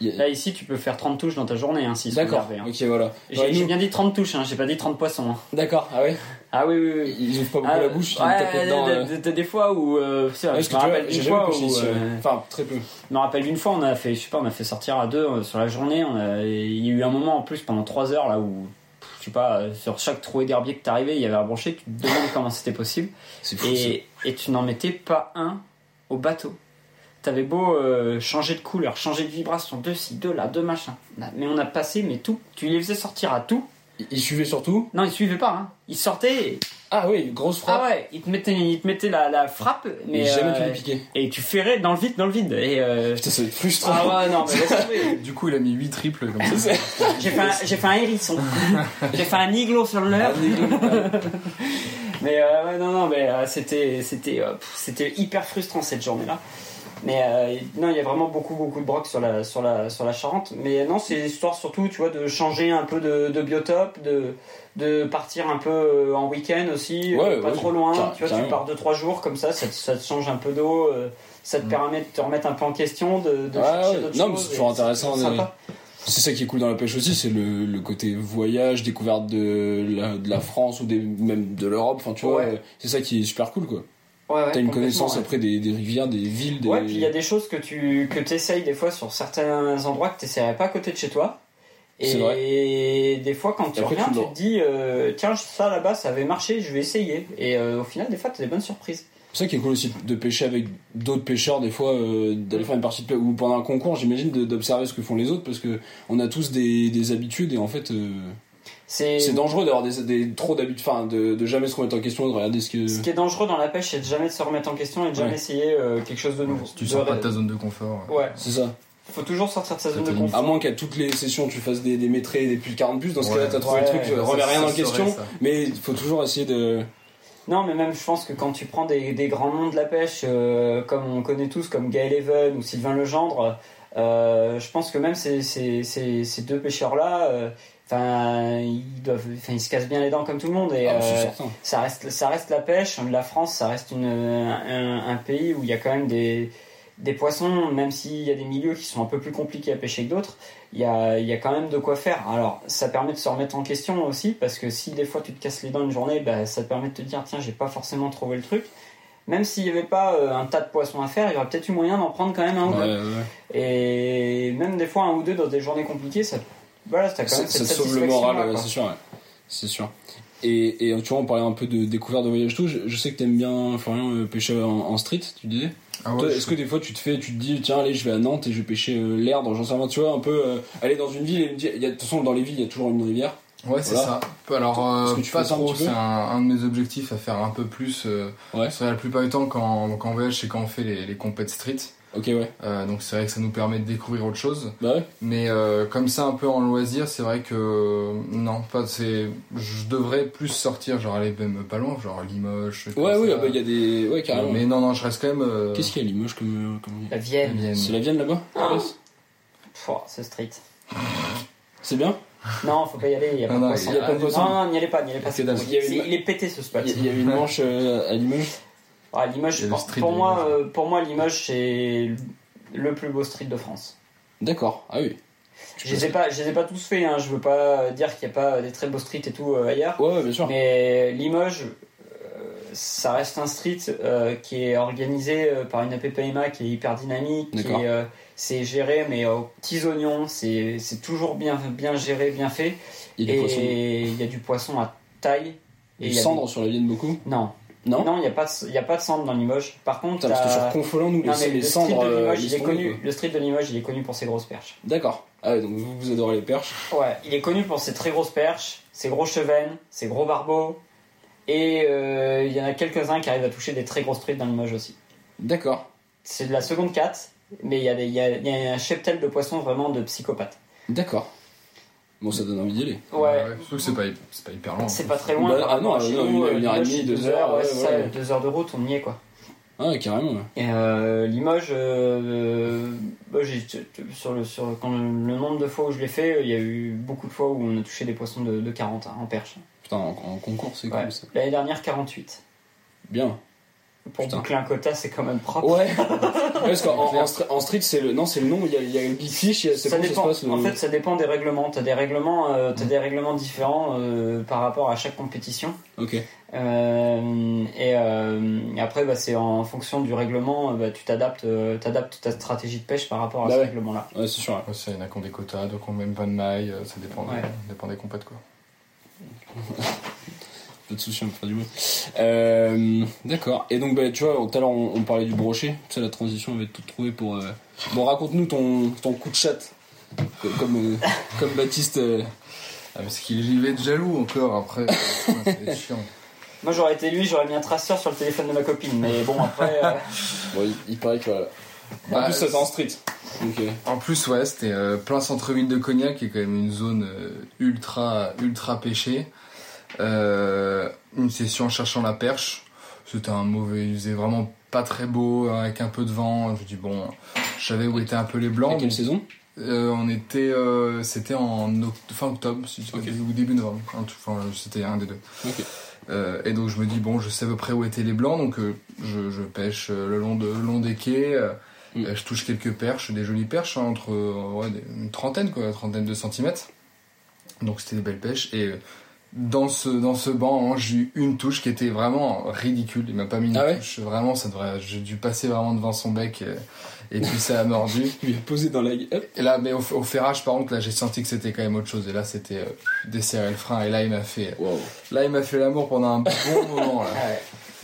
A- Là, ici, tu peux faire 30 touches dans ta journée, hein, sont D'accord, hein. ok, voilà. J'ai Ouais, nous- bien dit 30 touches, hein, j'ai pas dit 30 poissons. hein. D'accord, ah ouais Ah oui, oui, oui. Ils ouvrent pas beaucoup Ah, la bouche, ils ouais, dedans. des- euh. des- fois où. euh, c'est vrai, Ouais, parce je me rappelle d'une fois pêché où. ici. ouais. euh, Enfin, très peu. Je me rappelle d'une fois, on a fait, je sais pas, on a fait sortir à deux euh, sur la journée. On a, il y a eu un moment en plus pendant trois heures là où, je sais pas, sur chaque trouée d'herbier que t'arrivais, il y avait un brochet. Tu te demandes [LAUGHS] comment c'était possible. Fou. et tu n'en mettais pas un au bateau. T'avais beau euh, changer de couleur, changer de vibration, de ci, de là, de machin. Mais on a passé, mais tout. Tu les faisais sortir à tout. Ils suivaient surtout. Non, ils suivaient pas. Hein. Ils sortaient. Et... Ah oui, grosse frappe. Ah ouais, ils te mettaient, ils te mettaient la, la frappe, mais Mais jamais euh, pu les piquer. et tu ferrais dans le vide, dans le vide. Et euh, Putain, ça va être frustrant. ah ouais, non, mais laisse tomber. [LAUGHS] Du coup, il a mis 8 triples comme ça. J'ai fait, un, j'ai fait un hérisson. [LAUGHS] j'ai fait un iglo sur l'heure. [LAUGHS] mais euh, ouais, non, non, mais euh, c'était, c'était, euh, c'était hyper frustrant cette journée-là. Mais euh, non, il y a vraiment beaucoup, beaucoup de brocs sur la, sur la, sur la Charente. Mais non, c'est l'histoire surtout, tu vois, de changer un peu de, de biotope, de, de partir un peu euh, en week-end aussi, Ouais, euh, pas ouais, trop loin. car- tu vois, tu pars 2-3 jours comme ça, ça, te- ça te change un peu d'eau. ça te Mm. permet de te remettre un peu en question, de, de Ouais, chercher d'autres Non, mais choses, c'est toujours intéressant. C'est ça qui est cool dans la pêche aussi, c'est le, le côté voyage, découverte de la, de la France ou des, même de l'Europe. Enfin, tu vois, c'est ça qui est super cool, quoi. Ouais, ouais, T'as une connaissance ouais. après des, des rivières, des villes, des. Ouais, puis il y a des choses que tu que essayes des fois sur certains endroits que tu n'essaierais pas à côté de chez toi. C'est Et des fois, quand tu après, reviens, tu te dis euh, tiens, ça là-bas, ça avait marché, je vais essayer. Et euh, au final, des fois, tu as des bonnes surprises. C'est ça qui est cool aussi de pêcher avec d'autres pêcheurs, des fois, euh, d'aller faire une partie de pêche ou pendant un concours, j'imagine, d'observer ce que font les autres parce que on a tous des, des habitudes et en fait, C'est dangereux d'avoir des, des, trop d'habitudes, enfin, de, de jamais se remettre en question, de regarder ce que. ce qui est dangereux dans la pêche, c'est de jamais se remettre en question et de jamais Ouais. essayer euh, quelque chose de nouveau. Si tu De- sors pas de ta zone de confort. euh, Ouais, C'est ça. faut toujours sortir de sa zone de confort. À moins qu'à toutes les sessions tu fasses des, des métrés et des plus 40 bus, dans ce Ouais. cas-là t'as trouvé Ouais, le truc, remets rien ça en question, ça. mais il faut toujours essayer de. Non, mais même je pense que quand tu prends des, des grands noms de la pêche, euh, comme on connaît tous, comme Gaël Even ou Sylvain Legendre, euh, je pense que même ces, ces, ces, ces deux pêcheurs-là, euh, enfin, ils doivent, enfin, ils se cassent bien les dents comme tout le monde. Et Ah, euh, ça reste, ça reste la pêche. La France, ça reste une, un, un pays où il y a quand même des, des poissons, même s'il y a des milieux qui sont un peu plus compliqués à pêcher que d'autres, il y a, il y a quand même de quoi faire. Alors, ça permet de se remettre en question aussi, parce que si des fois tu te casses les dents une journée, bah, ça te permet de te dire, tiens, j'ai pas forcément trouvé le truc. Même s'il n'y avait pas euh, un tas de poissons à faire, il y aurait peut-être eu moyen d'en prendre quand même un ou Ouais, deux. ouais. Et même des fois un ou deux dans des journées compliquées, ça, voilà, t'as quand Ça, même ça cette te sauve le moral, quoi. c'est sûr. ouais. C'est sûr. Et, et tu vois, on parlait un peu de découverte de voyage tout. Je, je sais que t'aimes bien, Florian, euh, pêcher en, en street, tu disais. Ah ouais, Est-ce que des fois tu te fais, tu te dis, tiens, allez, je vais à Nantes et je vais pêcher euh, l'herbe, j'en sais rien, tu vois, un peu euh, aller dans une ville et me dire, de toute façon, dans les villes, il y a toujours une rivière. Ouais, c'est Voilà. ça. Alors, euh, que tu pas ça trop, c'est un, un de mes objectifs à faire un peu plus. Euh, Ouais. c'est la plupart du temps, quand, quand on voyage, c'est quand on fait les, les compètes street. Ok, ouais. Euh, donc c'est vrai que ça nous permet de découvrir autre chose. Bah ouais. Mais euh, comme ça, un peu en loisir, c'est vrai que euh, non, pas. C'est, je devrais plus sortir, genre aller même pas loin, genre Limoges. Ouais, oui, ah bah, il y a des. Ouais, carrément. Mais non, non, je reste quand même. euh, Qu'est-ce qu'il y a à Limoges comme. comme... La Vienne. Vienne. C'est la Vienne là-bas Pfff, c'est street. C'est bien Non, faut pas y aller. Il y a pas Non, de non, n'y allez pas, n'y allez pas. Il y avait C'est- une- Il est pété ce spot. Il y a une manche euh, à Limoges Ah, Limoges, le pour, moi, Limoges. euh, pour moi, Limoges, c'est le plus beau street de France. D'accord, ah oui. Je les ai pas, je les ai pas tous faits. Hein. Je veux pas dire qu'il n'y a pas des très beaux streets et tout euh, ailleurs. Ouais, bien sûr. Mais Limoges, euh, ça reste un street euh, qui est organisé euh, par une APPMA qui est hyper dynamique. euh, c'est géré, mais aux petits oignons. C'est toujours bien, bien géré, bien fait. Il y a et il y a du poisson à taille. Et du cendre sur la Vienne beaucoup? Non, Non non, il n'y a pas, de- y a pas de cendre dans Limoges. Par contre, Putain, parce que t'as- sur nous, non, les, les le street cendres. de euh, Limoges, il est connu. Le street de Limoges, il est connu pour ses grosses perches. D'accord. Ah ouais, donc vous, vous adorez les perches. Ouais, il est connu pour ses très grosses perches, ses gros chevennes, ses gros barbeaux. Et euh, il y en a quelques-uns qui arrivent à toucher des très grosses truites dans Limoges aussi. D'accord. C'est de la seconde 4, mais il y, a des- il y, a, il y a un cheptel de poissons vraiment de psychopathes. D'accord. Bon, ça donne envie d'y aller. Ouais, Surtout que c'est pas, c'est pas hyper long. c'est pas très loin. Bah, ah non, à chez non, nous, une- une heure et demie, deux deux heures, heures, ouais, ouais, c'est ouais. ça, deux heures de route, on y est quoi. Ah ouais, carrément. ouais. Et euh, Limoges, euh, bah, j'ai- sur le, sur, quand le, le nombre de fois où je l'ai fait, il y a eu beaucoup de fois où on a touché des poissons de, de 40 hein, en perche. Putain, en, en concours, c'est Ouais. cool ça. L'année dernière, 48. Bien. Pour Putain. boucler un quota, c'est quand même propre. Ouais. [LAUGHS] Parce qu'en en, street, c'est le. Non, c'est le nom, il y a, il y a une big fish, il y a- c'est ça dépend. ça se passe le. En fait, ça dépend des règlements. T'as des règlements, euh, t'as des règlements différents euh, par rapport à chaque compétition. Ok. Euh, et, euh, et après, bah, c'est en fonction du règlement, euh, bah, tu t'adaptes, euh, t'adaptes ta stratégie de pêche par rapport à Bah ce ouais. règlement-là. Ouais, c'est sûr. ouais. Il y en a qui ont des quotas, d'autres qui ont même pas de mailles, euh, ça dépend, Ouais. des, dépend des compètes quoi. [LAUGHS] Pas de soucis, on peut faire du bruit. Euh, D'accord. Et donc, bah, tu vois, tout à l'heure, on, on parlait du brochet. Tu sais, la transition avait tout trouvé pour. euh, Bon, raconte-nous ton, ton coup de chatte. Comme, euh, [LAUGHS] comme Baptiste. euh, Ah, parce qu'il va être jaloux encore après. [LAUGHS] c'est chiant. Moi, j'aurais été lui, j'aurais mis un traceur sur le téléphone de ma copine. Mais bon, après, euh, [LAUGHS] Bon, il, il paraît que. voilà. En Bah, plus, c'est en street. Euh, En plus, ouais, c'était euh, plein centre-ville de Cognac, qui est quand même une zone euh, ultra, ultra pêchée. Euh, une session en cherchant la perche. C'était un mauvais, il faisait vraiment pas très beau, avec un peu de vent. Je dis bon, je savais où étaient un peu les blancs. quelle donc, saison? Euh, on était, euh, c'était en oct- fin octobre, si ou début novembre. Enfin, c'était un des deux. Euh, et donc je me dis bon, je sais à peu près où étaient les blancs, donc je, je pêche le long de le long des quais. Mm. je touche quelques perches, des jolies perches hein, entre ouais, une trentaine quoi, une trentaine de centimètres. Donc c'était des belles pêches et dans ce dans ce banc, hein, j'ai eu une touche qui était vraiment ridicule. Il m'a pas mis une Ah ouais touche. Vraiment, ça devrait. J'ai dû passer vraiment devant son bec euh, et puis ça a mordu. [LAUGHS] Il lui a posé dans la gueule. Et là, mais au, au ferrage, par contre, là, j'ai senti que c'était quand même autre chose. Et là, c'était euh, desserrer le frein. Et là, il m'a fait, Wow. là, il m'a fait l'amour pendant un bon [LAUGHS] moment. Là.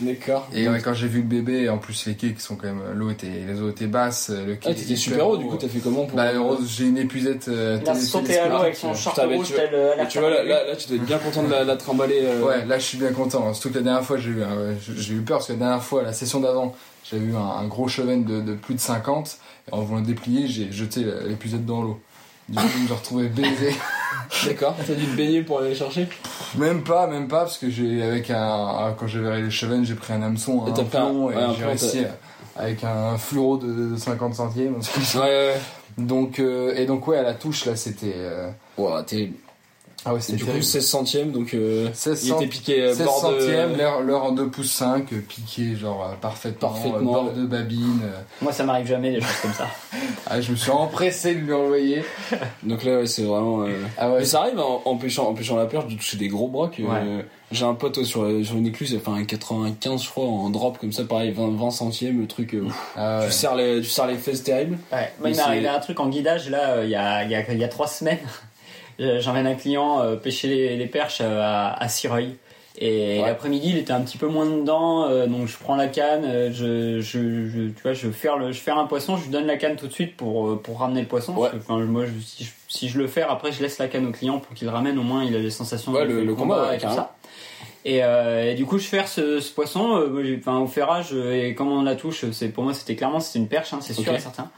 D'accord. Et ouais, quand j'ai vu le bébé, en plus les quais qui sont quand même, l'eau était, les eaux étaient basses, le quai Ah, était t'étais super haut, du coup, t'as fait comment pour. Bah, heureuse, j'ai une épuisette. Euh, il a sauté à l'eau avec son short mais rouge tu- tel euh, Mais tu vois, là, là, là, tu dois être bien content de la, la trimballer. euh, Ouais, là, je suis bien content. Surtout que la dernière fois, j'ai eu, j'ai eu peur parce que la dernière fois, la session d'avant, j'avais eu un, un gros cheven de, de plus de 50. Et en voulant le déplier, j'ai jeté l'épuisette dans l'eau. Du coup, je me suis retrouvé baisé. [LAUGHS] D'accord. T'as dû te baigner pour aller les chercher Même pas, même pas, parce que j'ai avec un quand j'avais les chevens, j'ai pris un hameçon, Et un fait un- et j'ai réussi avec un fluoro de, de 50 centièmes. Ouais, ouais, ouais. Donc euh, et donc ouais, à la touche là, c'était euh, Ouah, t'es. Ah ouais, Et c'était du coup, terrible. 16 centièmes, donc euh, 16 il était piqué euh, 16 bord centièmes, de. l'heure en 2 pouces 5, euh, piqué genre euh, parfaitement, Parfaitement, euh, bord de babine. euh. Moi, ça m'arrive jamais des choses comme ça. [LAUGHS] Ah, je me suis empressé de lui envoyer. [LAUGHS] Donc là, ouais, c'est vraiment. euh, Ah ouais, Mais ça arrive en, en pêchant, en pêchant la perche de toucher des gros brocs. euh. J'ai un pote sur, sur une écluse, il a fait un 95, je crois, en drop comme ça, pareil, 20, 20 centièmes, le truc. euh, ah ouais. tu, serres les, tu serres les fesses terribles. Ouais. Moi, Mais il m'est arrivé un truc en guidage là, euh, il y, a, y, a, il y a trois semaines. Euh, J'emmène un client euh, pêcher les, les perches euh, à, à Cireuil. Et Ouais. l'après-midi, il était un petit peu moins dedans, euh, donc je prends la canne, euh, je, je, je, tu vois, je ferre le, je ferre un poisson, je lui donne la canne tout de suite pour, euh, pour ramener le poisson. Ouais. Parce que, moi, je, si je si je le fais, après je laisse la canne au client pour qu'il ramène. Au moins, il a des sensations Ouais, de le- le combat, et tout ça. Et, et du coup, je fais ce, ce poisson, enfin au ferrage et comment on la touche, c'est pour moi c'était clairement c'était une perche, hein, c'est sûr Ok. et certain.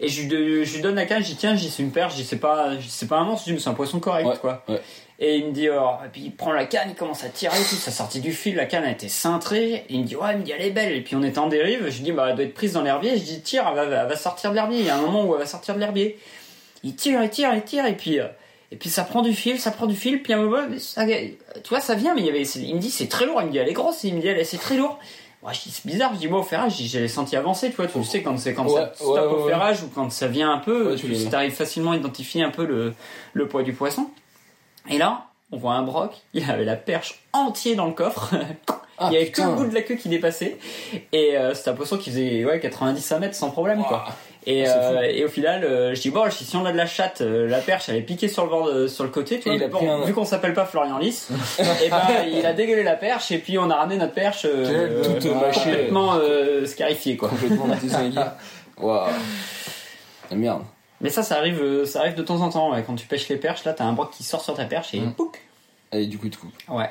Et je, lui je lui donne la canne, je dis tiens, c'est une perche, c'est pas, c'est pas un monstre, je dis mais c'est un poisson correct Ouais, quoi. ouais. Et il me dit, oh, et puis il prend la canne, il commence à tirer et tout, ça sortit du fil, la canne a été cintrée, et il me dit, ouais, il me dit, elle est belle, et puis on est en dérive, je lui dis, bah, elle doit être prise dans l'herbier, je dis, tire, elle va, elle va sortir de l'herbier, il y a un moment où elle va sortir de l'herbier. Il tire, il tire, il tire, et puis, euh, et puis ça prend du fil, ça prend du fil, puis à un moment, ça- tu vois, ça vient, mais il y avait, il me dit, c'est très lourd, il me dit, elle est grosse, il me dit, elle, c'est très lourd. C'est bizarre, je dis, moi, au ferrage, j'ai senti avancer, tu vois, tu sais, quand c'est, quand Ouais, ça stoppe ouais, au ferrage, ou quand ça vient un peu, tu arrives facilement à identifier un peu le, le poids du poisson. Et là, on voit un broc, il avait la perche entier dans le coffre. [LAUGHS] Ah, il y avait putain. que le bout de la queue qui dépassait. Et euh, c'était un poisson qui faisait ouais, 90 à mètres sans problème. quoi. Et, euh, et au final, euh, je dis, bon, si on a de la chatte, euh, la perche, elle est piquée sur le bord, de- sur le côté. Tu Et vois, il bon, un- Vu qu'on s'appelle pas Florian Lys, [LAUGHS] et ben, il a dégueulé la perche et puis on a ramené notre perche toute complètement scarifiée. Quoi. Complètement. [LAUGHS] Waouh. Ah, merde. Mais ça, ça arrive, ça arrive de temps en temps. ouais. Quand tu pêches les perches, là, t'as un broc qui sort sur ta perche et Mm. pouc Allez, du coup, de coup. Ouais.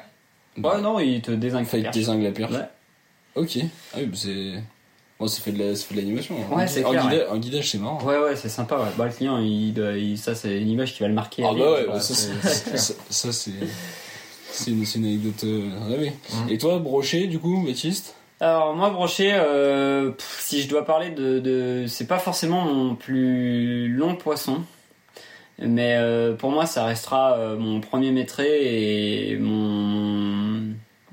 Bah, Ouais, non, il te désingue Fait perche. désingue la perche. Ouais. Ok. Ah oui, bah c'est. Bon, ça fait de la- l'animation. hein. Ouais, c'est guida- En guidage, c'est marrant. Ouais, ouais, c'est sympa. Ouais. Bah, le client, il, ça, c'est une image qui va le marquer. Ah bah ouais, bah ça, c'est- une, une anecdote euh, rêvée. Mhm. Et toi, brochet, du coup, Baptiste? Alors moi brochet, euh, pff, si je dois parler de, de c'est pas forcément mon plus long poisson, mais euh, pour moi ça restera euh, mon premier maîtré et mon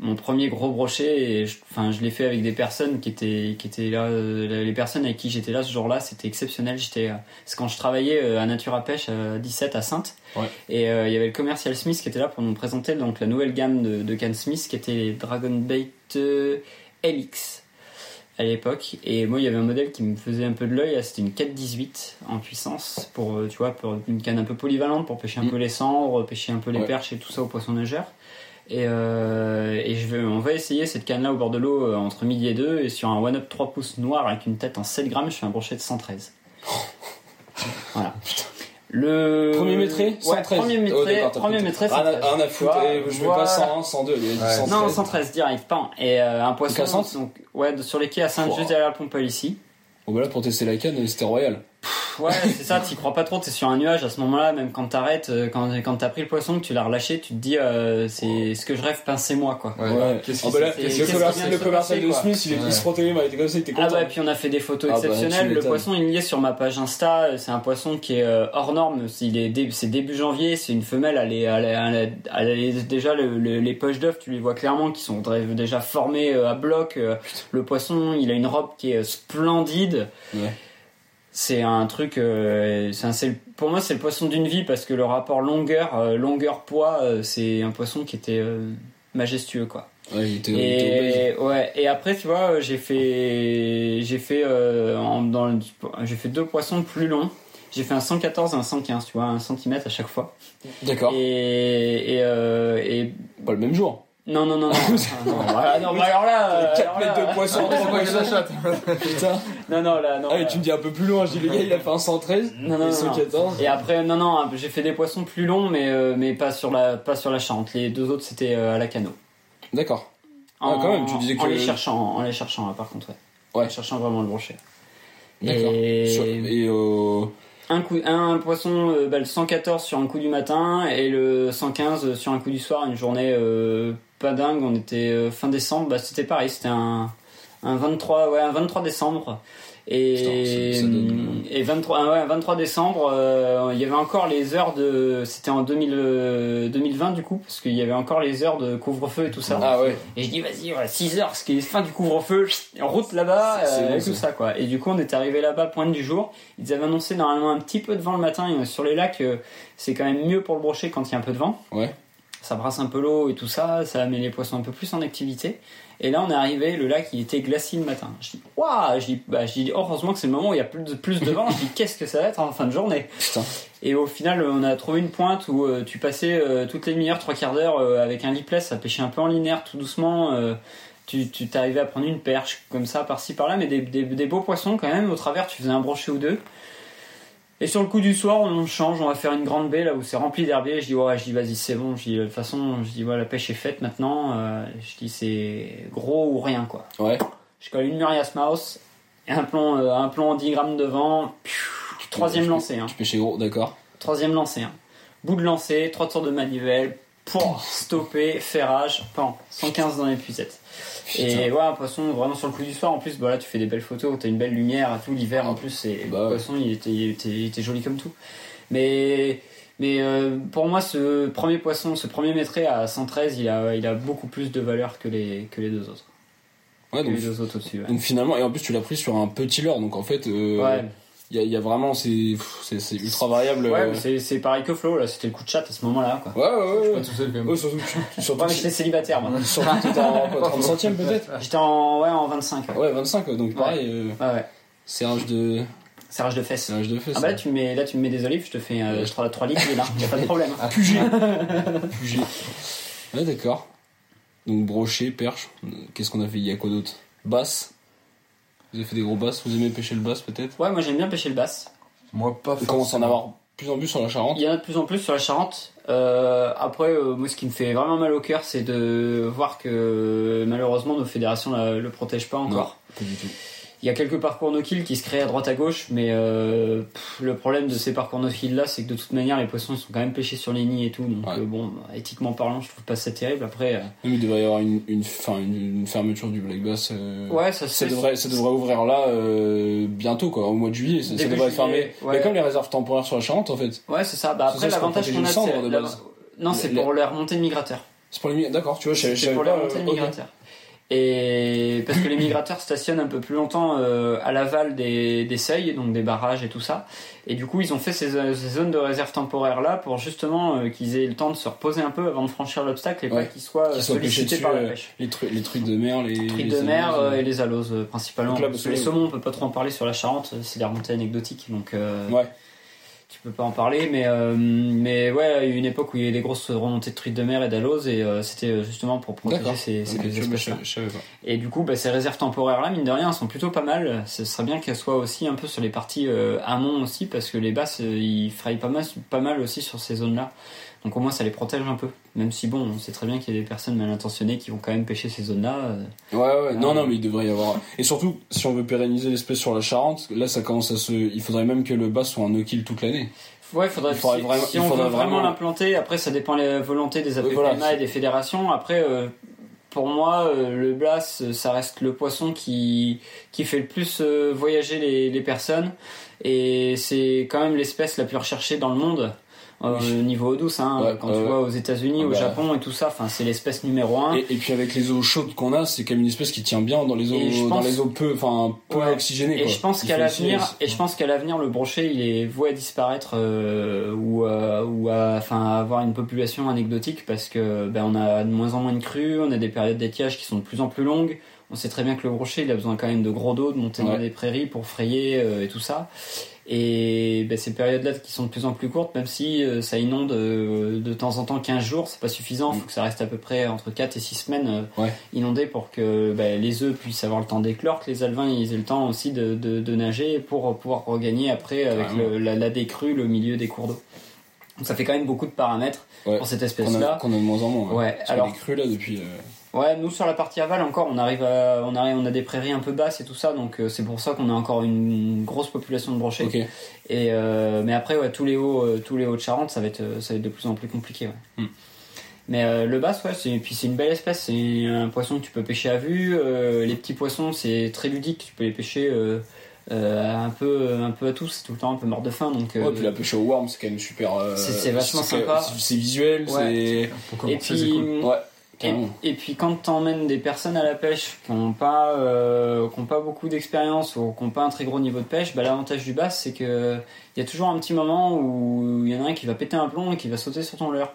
mon premier gros brochet. Et je, enfin je l'ai fait avec des personnes qui étaient qui étaient là, euh, les personnes avec qui j'étais là ce jour-là, c'était exceptionnel. J'étais euh, c'est quand je travaillais euh, à Nature à pêche à 17 à Sainte. Ouais. Et il y avait le commercial Smith qui était là pour nous présenter donc la nouvelle gamme de, de Smith qui était les Dragon Bait LX à l'époque et moi il y avait un modèle qui me faisait un peu de l'œil c'était une 418 en puissance pour tu vois pour une canne un peu polyvalente pour pêcher un Mm. peu les cendres pêcher un peu les Ouais. perches et tout ça au poisson nageur et, euh, et je vais, on va essayer cette canne là au bord de l'eau euh, entre midi et 2 et sur un one up 3 pouces noir avec une tête en 7 grammes je fais un brochet de 113 [LAUGHS] voilà le Premier ouais, 113. premier Oh, maîtré d'accord, t'as premier pris- maîtré Rien à- 113. rien à foutre. Eh, Je veux Voilà. pas 101, 102, il y a du Ouais. 113. Non, 113 direct, pas. Et euh, un poisson. Donc donc, ouais, sur les quais à juste derrière la pompe ici. Bon, bah là, pour tester la canne, c'était royal. Ouais, c'est ça, t'y crois pas trop, t'es sur un nuage à ce moment-là, même quand t'arrêtes, euh, quand, quand t'as pris le poisson, que tu l'as relâché, tu te dis, euh, c'est ce que je rêve, pincez-moi, quoi. Ouais. Ouais. Qu'est-ce Ah bah là, s'est- le commercial, le de commercial. Smith, il, est- il Ouais. se frottait les mains, il était comme ça, il était Ah content. bah, puis on a fait des photos Ah bah, exceptionnelles. le poisson, il y est sur ma page Insta. C'est un poisson qui est euh, hors norme. Il est dé- c'est début janvier. C'est une femelle. Elle est, elle est- elle est- elle est- déjà le- le- les poches d'œufs, tu les vois clairement, qui sont dé- déjà formées à bloc. Le poisson, il a une robe qui est splendide. Ouais. C'est un truc. euh, c'est pour moi, c'est le poisson d'une vie parce que le rapport longueur, euh, longueur poids, euh, c'est un poisson qui était majestueux, quoi. Ouais, il était, il. Et ouais, et après tu vois, j'ai fait j'ai fait en- dans j'ai fait deux poissons plus longs. J'ai fait un 114 et un 115, tu vois, un centimètre à chaque fois. D'accord. Et et, euh, et Pas le même jour. Non non non non. [LAUGHS] Ah, non, voilà, non, bah alors là, euh, 4 alors mètres de poisson, C'est 3 moi qui poissons. Putain. Non non là non. Ah, mais tu me dis un peu plus loin, je dis le gars il a fait un 113, Non, non, et non, 114. Et après non non, j'ai fait des poissons plus longs mais euh, mais pas sur la pas sur la Charente. Les deux autres c'était euh, à la cano. D'accord. Ah, En, quand même, tu disais en que- les cherchant, en les cherchant là, par contre ouais. Ouais. En cherchant vraiment le brochet. D'accord. Et- Sur- Et euh, Un, coup, un poisson, euh, bah, le 114 sur un coup du matin et le 115 sur un coup du soir, une journée euh, pas dingue, on était euh, fin décembre, bah, c'était pareil, c'était un, un 23, ouais, un 23 décembre. Et, Putain, ça- ça donne- et 23, ah ouais, un 23 décembre, euh, il y avait encore les heures de. C'était en 2000, euh, 2020 du coup, parce qu'il y avait encore les heures de couvre-feu et tout ça. Ah ouais. Et je dis vas-y, ouais, 6 heures, ce qui est fin du couvre-feu, en route là-bas, euh, et tout ça. quoi. Et du coup on est arrivé là-bas pointe du jour. Ils avaient annoncé normalement un petit peu de vent le matin euh, sur les lacs. euh, c'est quand même mieux pour le brochet quand il y a un peu de vent. Ouais. Ça brasse un peu l'eau et tout ça, ça met les poissons un peu plus en activité. Et là on est arrivé, le lac il était glacé le matin. Je dis waouh, je dis bah je dis oh, heureusement que c'est le moment où il y a plus de plus de vent. je dis qu'est-ce que ça va être en fin de journée? Putain. Et au final, on a trouvé une pointe où euh, tu passais euh, toutes les demi-heures, trois quarts d'heure euh, avec un lipless à pêcher un peu en linéaire, tout doucement. tu tu t'arrivais à prendre une perche comme ça, par-ci par-là, mais des, des, des beaux poissons quand même. Au travers, tu faisais un brochet ou deux. Et sur le coup du soir, on change, on va faire une grande baie là où c'est rempli d'herbiers. Je dis ouais, je dis vas-y c'est bon. Je dis de toute façon, je dis ouais la pêche est faite maintenant. Euh, je dis c'est gros ou rien quoi. Ouais. Je colle une Murias Mouse et un plomb, euh, un plomb en 10 grammes devant. Piou, troisième lancé, hein. Tu pêchais gros, d'accord. Troisième lancé, hein. Bout de lancé, trois tours de manivelle, pour stopper, ferrage, pan, 115 dans Et ouais, un poisson vraiment sur le coup du soir. En plus, bah là, tu fais des belles photos, t'as une belle lumière et tout. L'hiver, en plus, c'est Bah le poisson, il était, il était, il était joli comme tout. Mais mais euh, pour moi, ce premier poisson, ce premier métré à 113, il a, il a beaucoup plus de valeur que les, que les deux autres. Ouais, Que donc, les deux autres au-dessus. ouais. donc finalement, et en plus tu l'as pris sur un petit leurre, donc en fait, euh, Ouais. Il y, a, il y a vraiment, c'est c'est- c'est ultra variable. Ouais, euh. c'est- c'est pareil que Flo, là, c'était le coup de chat à ce moment-là, quoi. ouais, ouais, ouais. Pas tout seul quand même. Ouais, surtout, que tu- [LAUGHS] surtout Ouais, j'étais célibataire, moi. [LAUGHS] surtout que t'étais en quoi, [LAUGHS] 30 centièmes peut-être J'étais en, ouais, en 25. Ouais, Ouais, 25, ouais, donc pareil, euh, ouais. ouais. serrage de, Serrage de fesses. serrage de fesses. Ah bah là tu, me mets, là tu me mets des olives, je te fais euh, 3, litres, là, y a pas de problème. Puget. Puget. Ouais, d'accord. Donc brochet, perche. Qu'est-ce qu'on a fait? Il y a quoi d'autre? Basse. Vous avez fait des gros basses Vous aimez pêcher le basse peut-être? Ouais, moi j'aime bien pêcher le basse. Moi, pas On commence à en forcément. avoir plus en plus sur la Charente. Il y en a de plus en plus sur la Charente. Euh, après, euh, moi ce qui me fait vraiment mal au cœur, c'est de voir que malheureusement nos fédérations la- le protègent pas encore. Pas du tout. Il y a quelques parcours no-kill qui se créent à droite à gauche, mais euh, pff, le problème de ces parcours no-kill là, c'est que de toute manière, les poissons ils sont quand même pêchés sur les nids et tout. Donc Ouais. euh, bon, éthiquement parlant, je trouve pas ça terrible. Après, euh, Même il devrait y avoir une, une, fin, une, une fermeture du Black Bass. ouais, ça Ça devrait, ça devrait ouvrir là bientôt, quoi, au mois de juillet. Ça, devrait être fermé. ouais. Mais comme les réserves temporaires sur la Charente, en fait. Ouais, c'est ça. Bah après, l'avantage qu'on a, c'est base. Non, c'est Les- pour la remontée de migrateurs. C'est pour les D'accord, tu vois, je pour pas. la remontée de migrateurs. Et parce que les migrateurs stationnent un peu plus longtemps euh, à l'aval des, des seuils, donc des barrages et tout ça. Et du coup, ils ont fait ces, ces zones de réserve temporaire là pour justement euh, qu'ils aient le temps de se reposer un peu avant de franchir l'obstacle et Ouais. pas qu'ils soient, euh, soient sollicités dessus, par la euh, pêche. Les, trucs, les trucs de mer, les. Trucs les de mer aloses, euh, et les aloses principalement. Là, parce que les saumons, on peut pas trop en parler sur la Charente, c'est des remontées anecdotiques, donc euh, Ouais. Tu peux pas en parler. Mais euh, mais ouais, il y a eu une époque où il y avait des grosses remontées de truites de mer et d'aloses et euh, c'était euh, justement pour protéger ces, ces deux espèces-là. Et du coup, bah, ces réserves temporaires là, mine de rien, elles sont plutôt pas mal. Ce serait bien qu'elles soient aussi un peu sur les parties euh, amont aussi, parce que les basses, euh, ils frayent pas mal, pas mal aussi sur ces zones-là. Donc au moins, ça les protège un peu. Même si bon, on sait très bien qu'il y a des personnes mal intentionnées qui vont quand même pêcher ces zones-là. euh. Ouais, ouais, non, Ah. non, mais il devrait y avoir. Et surtout, si on veut pérenniser l'espèce sur la Charente, là, ça commence à se. Il faudrait même que le bass soit un no-kill toute l'année. Ouais, faudrait, Il faudrait si, vraiment- si on veut vraiment vraiment- l'implanter, après ça dépend de la volonté des APPMA voilà, et des fédérations. Après, euh, pour moi, euh, le Blas, euh, ça reste le poisson qui, qui fait le plus euh, voyager les, les personnes. Et c'est quand même l'espèce la plus recherchée dans le monde. Euh, Oui. niveau eau douce, hein, Ouais, quand ouais, tu vois aux États-Unis, Ah au bah. Japon et tout ça, enfin c'est l'espèce numéro un. Et, et puis avec les eaux chaudes qu'on a, c'est quand même une espèce qui tient bien dans les eaux, je dans pense- les eaux peu, enfin peu Ouais. oxygénées. Et je pense qu'à l'avenir, et je pense qu'à l'avenir, le brochet, il est voué à disparaître euh, ou, à- ou à, enfin, à avoir une population anecdotique parce que ben, on a de moins en moins de crues, on a des périodes d'étiage qui sont de plus en plus longues. On sait très bien que le brochet, il a besoin quand même de gros d'eau, de monter dans Ouais. les prairies pour frayer euh, et tout ça. Et ben, ces périodes-là qui sont de plus en plus courtes, même si euh, ça inonde euh, de temps en temps 15 jours, c'est pas suffisant. Il Mm. faut que ça reste à peu près entre 4 et 6 semaines euh, Ouais. inondé pour que ben, les œufs puissent avoir le temps d'éclore, que les alevins ils aient le temps aussi de, de, de nager pour pouvoir regagner après avec le- la, la décrue le milieu des cours d'eau. Donc ça fait quand même beaucoup de paramètres Ouais. pour cette qu'on a, espèce-là. qu'on a de moins en moins. Ouais, Parce alors- que les crues là depuis. Euh, Ouais, nous sur la partie aval encore, on arrive à, on arrive, on a des prairies un peu basses et tout ça, donc euh, c'est pour ça qu'on a encore une grosse population de brochets. Et euh, mais après, ouais, tous les hauts, euh, tous les hauts de Charente, ça va être, euh, ça va être de plus en plus compliqué. Ouais. Hmm. Mais euh, le bass, ouais, c'est, puis c'est une belle espèce. C'est un poisson que tu peux pêcher à vue. euh, les petits poissons, c'est très ludique. Tu peux les pêcher euh, euh, un peu, un peu à tous. C'est tout le temps un peu mort de faim. Donc, euh, Ouais, puis la pêche au worm, c'est quand même super. euh, C'est- c'est vachement c'est- sympa. C'est c'est visuel, Ouais. Pour et commencer, puis, c'est cool. c'est. Ouais, Et, puis quand t'emmènes des personnes à la pêche qui n'ont pas, euh, qui ont pas beaucoup d'expérience ou qui n'ont pas un très gros niveau de pêche, bah, l'avantage du bass c'est que il y a toujours un petit moment où il y en a un qui va péter un plomb et qui va sauter sur ton leurre.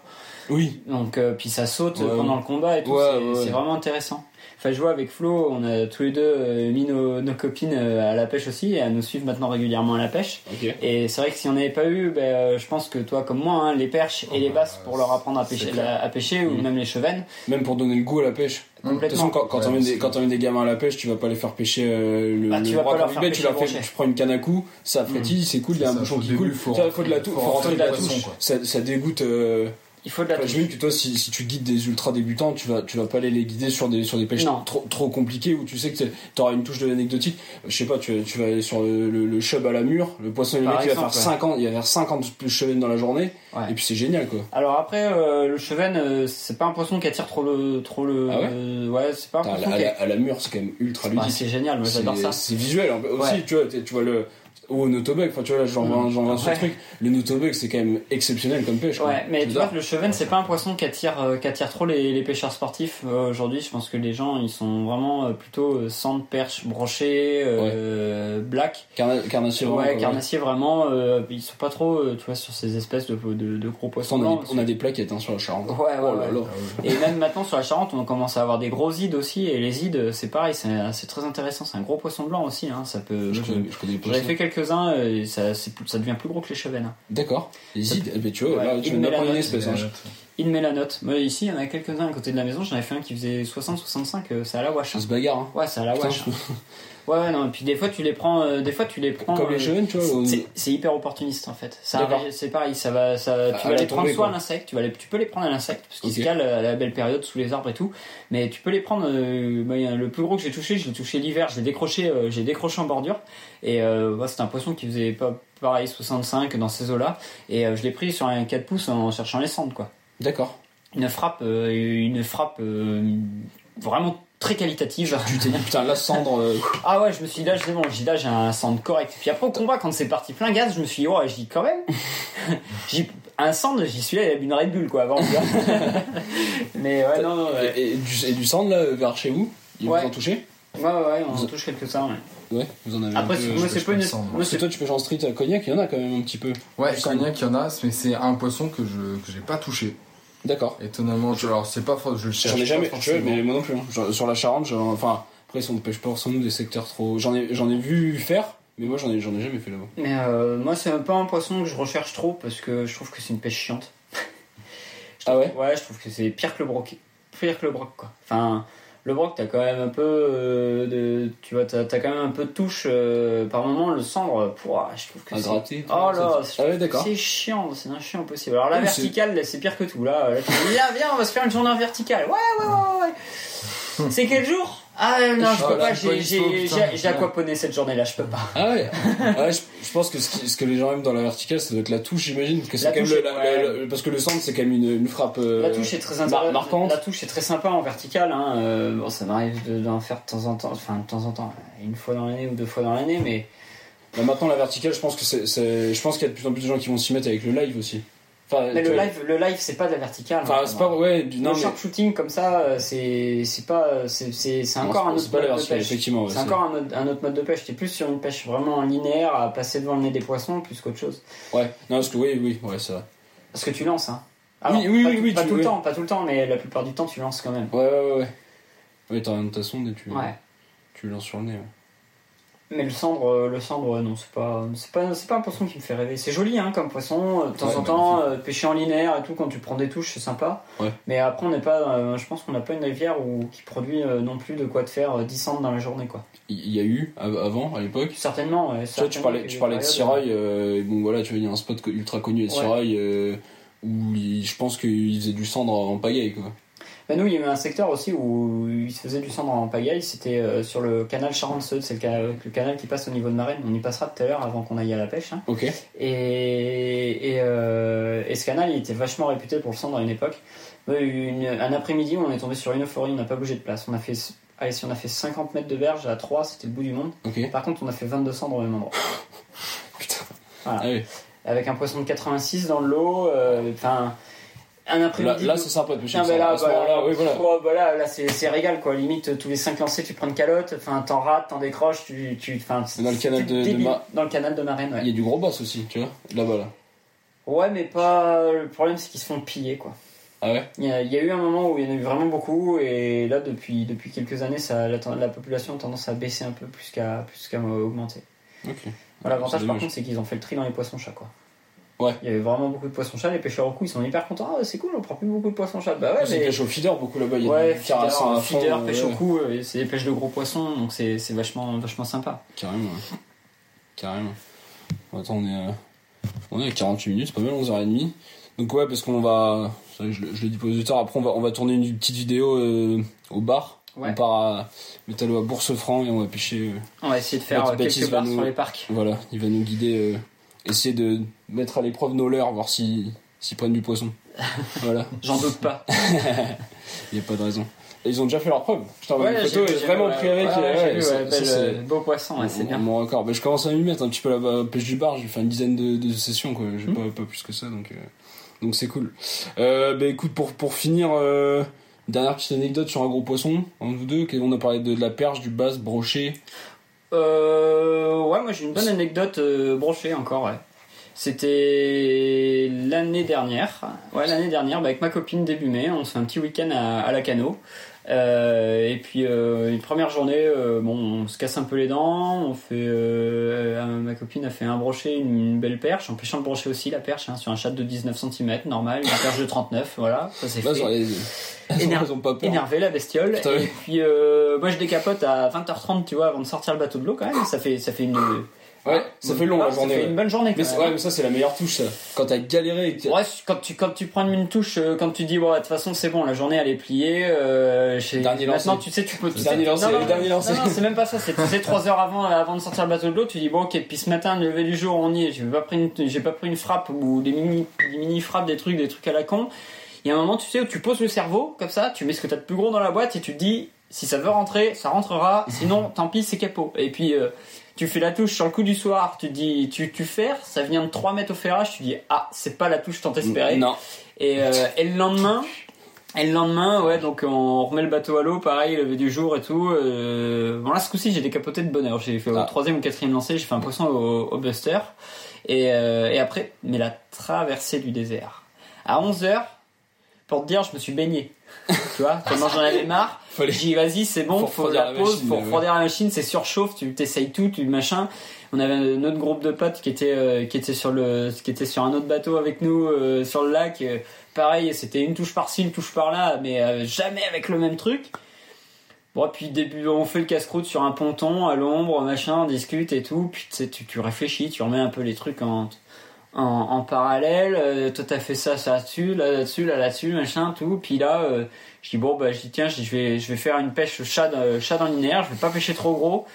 Oui. Donc euh, puis ça saute Ouais, pendant ouais. le combat et tout, Ouais, c'est vraiment intéressant. Enfin je vois avec Flo, on a tous les deux euh, mis nos, nos copines euh, à la pêche aussi et à nous suivre maintenant régulièrement à la pêche. Et c'est vrai que si on n'avait pas eu, ben, euh, je pense que toi comme moi, hein, les perches et Oh les bah, basses pour leur apprendre à pêcher, clair. la- à pêcher ou Mhm. même les chevennes, Même pour donner le goût à la pêche. De toute façon, quand, quand Ouais, t'emmènes des, quand des gamins à la pêche, tu vas pas les faire pêcher euh, le, Bah, le tu vas bras pas leur faire il tu, pêcher leur fais, le brochet. tu prends une canne à coups, ça frétille, c'est cool, il y a un bouchon qui coule. Tu rentrer- faut de la touche, faut de la touche. Ça, ça dégoûte. euh, Il faut de la Enfin. J'imagine que toi, si, si tu guides des ultra débutants, tu vas, tu vas pas aller les guider sur des, sur des pêches Non. trop, trop compliquées où tu sais que tu auras une touche de l'anecdotique. Je sais pas, tu, tu vas aller sur le, le, le chub à la mure, le poisson, le Par il va faire ouais. 50, il va faire 50 chevennes dans la journée, Ouais. et puis c'est génial, quoi. Alors après, euh, le cheven, euh, c'est pas un poisson qui attire trop le, trop le. Ah ouais euh, ouais, c'est pas un à, poisson à qui. la- à la mure, c'est quand même ultra Bah, ludique. c'est génial, moi j'adore ça. C'est visuel aussi, Ouais. tu vois, tu vois le. Ou au Notobug, enfin tu vois là j'en vois, j'en vois ce Ouais. truc. Le Notobug c'est quand même exceptionnel comme pêche. quoi. Ouais, mais tu vois, le cheven, c'est pas un poisson qui attire, euh, qui attire trop les, les pêcheurs sportifs euh, aujourd'hui. Je pense que les gens, ils sont vraiment euh, plutôt euh, sand, perche, brochet, euh, black. Carna- carnassier vraiment. ouais, quoi, carnassier vraiment, ils sont pas trop, tu vois, sur ces espèces de, de, de gros poissons On a, blancs. des, on a des plaquettes hein, sur la Charente. Ouais, ouais, Oh là ouais. là. Ah ouais. Et même maintenant sur la Charente, on commence à avoir des gros ides aussi. Et les ides, c'est pareil, c'est c'est très intéressant. C'est un gros poisson blanc aussi. Hein. Ça peut. Je connais, je connais pas J'avais fait quelques-uns et ça, ça devient plus gros que les chevennes. D'accord. Les ides, eh ben, tu vois, Ouais, là tu d'apprendre une espèce. hein. In mélanote. Moi, ici, il y en a quelques-uns à côté de la maison. J'en avais fait un qui faisait 60-65. euh, C'est à la wash. Ça se bagarre. Hein. Ouais, c'est à la Putain, wash. [LAUGHS] Ouais, ouais, non. Et puis des fois, tu les prends. euh, des fois, tu les prends. Comme les euh, chevennes, tu vois. c'est- C'est hyper opportuniste en fait. Ça D'accord. arrive- C'est pareil, ça va, ça, tu à vas la les prendre tombée, soit à quoi. l'insecte, tu vas les, tu peux les prendre à l'insecte parce qu'ils Ok. se calent à la belle période sous les arbres et tout. Mais tu peux les prendre. euh, moi, il y a le plus gros que j'ai touché, je l'ai touché l'hiver, je l'ai décroché, euh, j'ai décroché en bordure et euh, c'était un poisson qui faisait pas pareil 65 dans ces eaux-là et euh, je l'ai pris sur un 4 pouces en cherchant les cendres quoi. D'accord. Une frappe, euh, une frappe euh, vraiment très qualitative. Tu t'es dit, putain, la cendre. euh, Ah ouais, je me suis dit là, bon, je dis là, j'ai un centre correct. Puis après au combat, quand c'est parti plein gaz, je me suis dit ouais, je dis quand même. [LAUGHS] j'ai un centre, j'y suis là, il y a une Red Bull quoi avant. [LAUGHS] Mais ouais, non, non, ouais. et, et du, et du cendre là, vers chez vous? Ils Ouais. vous en touchez Ouais, ouais, ouais, on Vous- en touche quelques-uns. Ouais. Ouais, vous en avez Après, un peu. moi, c'est pas une. cendre. Parce que c'est toi, tu pêches en street à Cognac, il y en a quand même un petit peu. Ouais, cognac, il y en a, mais c'est un poisson que je que j'ai pas touché. D'accord. Étonnamment, je- alors c'est pas faux, je le cherche. J'en ai pas jamais, forcément. mais moi non plus. hein. Sur la Charente, enfin, après, si on ne pêche pas forcément des secteurs trop. J'en ai, j'en ai vu faire, mais moi, j'en ai, j'en ai jamais fait là-bas. Mais euh, moi, c'est pas un poisson que je recherche trop parce que je trouve que c'est une pêche chiante. [LAUGHS] Je Ah ouais Ouais, je trouve que c'est pire que le broc. Pire que le broc, quoi. Enfin, le broc, t'as quand même un peu euh, de. Tu vois, t'as as quand même un peu de touche. euh, par moment, le cendre, pouah, je trouve que c'est. gratter. Oh là, Ah ouais, c'est chiant, c'est un chiant possible. Alors la Oui, verticale, c'est pire que tout. Là, là tu dis, viens, viens, on va se faire une journée en verticale. Ouais, ouais, ouais, ouais. c'est quel jour? Ah non, je peux pas, j'ai aquaponé cette journée-là, je peux pas. Ah ouais, ouais je, je pense que ce, qui- ce que les gens aiment dans la verticale, ça doit être la touche, j'imagine. Parce que quand même le- la- ouais. la- la- parce que le centre, c'est quand même une, une frappe. euh, La touche est très mar- marquante. La touche est très sympa en vertical. Hein. euh, bon, ça m'arrive de- d'en faire de temps en temps, enfin de temps en temps, une fois dans l'année ou deux fois dans l'année, mais Là, maintenant, la verticale, je pense que c'est- je pense qu'il y a de plus en plus de gens qui vont s'y mettre avec le live aussi. Enfin, mais le live, le live, c'est pas de la verticale. Enfin, hein, c'est pas, ouais, du, non, le mais. sharpshooting comme ça, euh, c'est c'est pas, c'est c'est c'est encore un autre mode de pêche. effectivement. ouais, C'est encore un, un autre mode de pêche. T'es plus sur une pêche vraiment linéaire à passer devant le nez des poissons plus qu'autre chose. Ouais, non, parce que oui, oui, ouais, vrai. Parce que tu lances, hein. Oui, oui, pas, oui, tout- oui, pas tu- tout le oui. temps, pas tout le temps, mais la plupart du temps tu lances quand même. Ouais, ouais, ouais. Ouais, ta sonde et tu, Ouais. tu lances sur le nez. ouais. Mais le cendre, euh, le cendre, non, c'est pas, c'est pas, c'est pas un poisson qui me fait rêver. C'est joli, hein, comme poisson. euh, De temps Ouais, en temps, euh, pêcher en linéaire et tout, quand tu prends des touches, c'est sympa. Ouais. Mais après, on n'est pas, euh, je pense qu'on n'a pas une rivière où, qui produit euh, non plus de quoi te faire euh, 10 cendres dans la journée, quoi. Il y a eu, av- avant, à l'époque, Certainement, ouais, Tu parlais, tu parlais de Sirail, euh, bon voilà, tu vois, il y a un spot ultra connu à. Sirail euh, où il- je pense qu'il faisait du cendre en pagaille quoi. Bah, nous, il y a eu un secteur aussi où il se faisait du cendre en pagaille. C'était euh, sur le canal Charente-Seude. C'est le, ca- le canal qui passe au niveau de Marraine. On y passera tout à l'heure avant qu'on aille à la pêche. hein. Ok. Et, et, euh, et ce canal, il était vachement réputé pour le cendre à une époque. Une- un après-midi on est tombé sur une euphorie, on n'a pas bougé de place. On a fait, allez, si on a fait 50 mètres de berge à 3, c'était le bout du monde. Par contre, on a fait 22 cendres au même endroit. [LAUGHS] Putain. Voilà. Ah oui. Avec un poisson de 86 dans le lot. euh, Enfin, un Là, après-midi. là c'est sympa de bah cendre. là, À ce bah, moment-là, oui, voilà. oh, bah là, là, c'est régal quoi. Limite tous les 5 lancers tu prends une calotte, enfin t'en rates, t'en décroches, tu, tu, Dans le canal de- de. Ma- Dans le canal de Marraine, ouais. Il y a du gros bass aussi, tu vois, là-bas là. Ouais, mais pas. Le problème c'est qu'ils se font piller quoi. Ah ouais? Il y, a, il y a eu un moment où il y en a eu vraiment beaucoup et là depuis depuis quelques années ça la, la population a tendance à baisser un peu plus qu'à plus qu'à augmenter. Ok. Voilà, L'avantage par contre c'est qu'ils ont fait le tri dans les poissons chats quoi. Ouais. Il y avait vraiment beaucoup de poissons chat. Les pêcheurs au cou, ils sont hyper contents. Ah, c'est cool, on prend plus beaucoup de poissons chat. Bah ouais, c'est mais. pêche au feeder beaucoup là-bas. Il y a Ouais, à fond, feeder, euh, pêche ouais. au cou, euh, c'est des pêches de gros poissons, donc c'est c'est vachement, vachement sympa. Carrément. ouais. Carrément. Attends, on est, à... on est à 48 minutes, c'est pas mal, 11h30. Donc ouais, parce qu'on va... Je, le- je le dis pour les auditeurs, après on va, on va tourner une petite vidéo euh, au bar. Ouais. On part à Métallo à Bourse-Franc et on va pêcher... euh, On va essayer de faire euh, quelques bars nous- sur les parcs. Voilà, il va nous guider, euh, essayer de mettre à l'épreuve nos leurs, voir si- s'ils prennent du poisson. [LAUGHS] voilà, J'en doute pas. [LAUGHS] il n'y a pas de raison. Et ils ont déjà fait leur preuve. Je t'envoie une j'ai photo, j'ai vraiment pris ouais, avec. ouais, et ouais, ouais, euh, beau poisson, ouais, c'est bien. Mon record. Mais je commence à m'y mettre un petit peu la la pêche du bar. J'ai fait une dizaine de, de sessions, quoi. J'ai Hmm. pas, pas plus que ça, donc euh, donc c'est cool. Euh, bah écoute, pour pour finir, euh, dernière petite anecdote sur un gros poisson. En vous deux, on a parlé de, de la perche, du basse, brochet. Euh, ouais, moi j'ai une bonne anecdote euh, brochée encore, ouais. C'était l'année dernière. Ouais, l'année dernière, bah, avec ma copine début mai, on se fait un petit week-end à, à la Cano. Euh, et puis euh, une première journée, euh, bon, on se casse un peu les dents. On fait, euh, ma copine a fait un brochet, une, une belle perche, en pêchant le brochet aussi, la perche, hein, sur un chat de 19 cm, normal, une perche de 39, voilà, ça c'est Là, fait. sur les- [LAUGHS] pas énervé la bestiole Putain, et oui. puis euh, moi je décapote à 20h30 tu vois avant de sortir le bateau de l'eau quand même ça fait ça fait une Ouais, ça fait long la Ah, ça journée. fait ouais. une bonne journée quand Mais, même. ouais, mais ça c'est la meilleure touche, ça. Quand t'as galéré. et que- Ouais, quand tu quand tu prends une touche, euh, quand tu dis bon de toute façon c'est bon, la journée elle est pliée. Euh, chez- Dernier maintenant lancé. tu sais tu peux. tu Dernier sais- lancé, non, non, dernier lancé. Non, non, c'est même pas ça. C'est tu sais trois heures avant avant de sortir le bateau de l'eau, tu dis bon ok puis ce matin le lever du jour on y est. J'ai pas pris une j'ai pas pris une frappe ou des mini des mini frappes des trucs des trucs à la con. Il y a un moment tu sais où tu poses le cerveau comme ça, tu mets ce que t'as de plus gros dans la boîte et tu te dis si ça veut rentrer ça rentrera, sinon tant pis c'est capot. Et puis euh, tu fais la touche sur le coup du soir, tu dis tu tu ferres, ça vient de 3 mètres au ferrage, tu dis ah c'est pas la touche tant espérée. Non. Et, euh, et le lendemain, et le lendemain, ouais, donc on remet le bateau à l'eau, pareil, lever du jour et tout. Euh, bon là, ce coup-ci, j'ai décapoté de bonheur. J'ai fait au Ah. troisième ou quatrième lancé, j'ai fait un poisson au, au Buster. Et, euh, et après, mais la traversée du désert. À 11 heures, pour te dire, je me suis baigné. [LAUGHS] tu vois, tellement j'en avais marre. Fallait- J'ai dit, vas-y, c'est bon, Faut faut, la la pause, ouais. refroidir la machine, c'est surchauffe, tu t'essayes tout, tu machin. On avait un autre groupe de potes qui était euh, qui était sur le qui était sur un autre bateau avec nous euh, sur le lac. Euh, pareil, c'était une touche par-ci, une touche par-là, mais jamais avec le même truc. Bon, puis début, on fait le casse-croûte sur un ponton à l'ombre, machin, on discute et tout. Puis tu, tu réfléchis, tu remets un peu les trucs en en, en parallèle. Euh, toi, t'as fait ça, ça là-dessus, là, là-dessus, là, là-dessus, machin, tout. Puis là, euh, je dis bon, bah, je dis tiens, je vais je vais faire une pêche chat dans- chat dans linéaire. Je vais pas pêcher trop gros.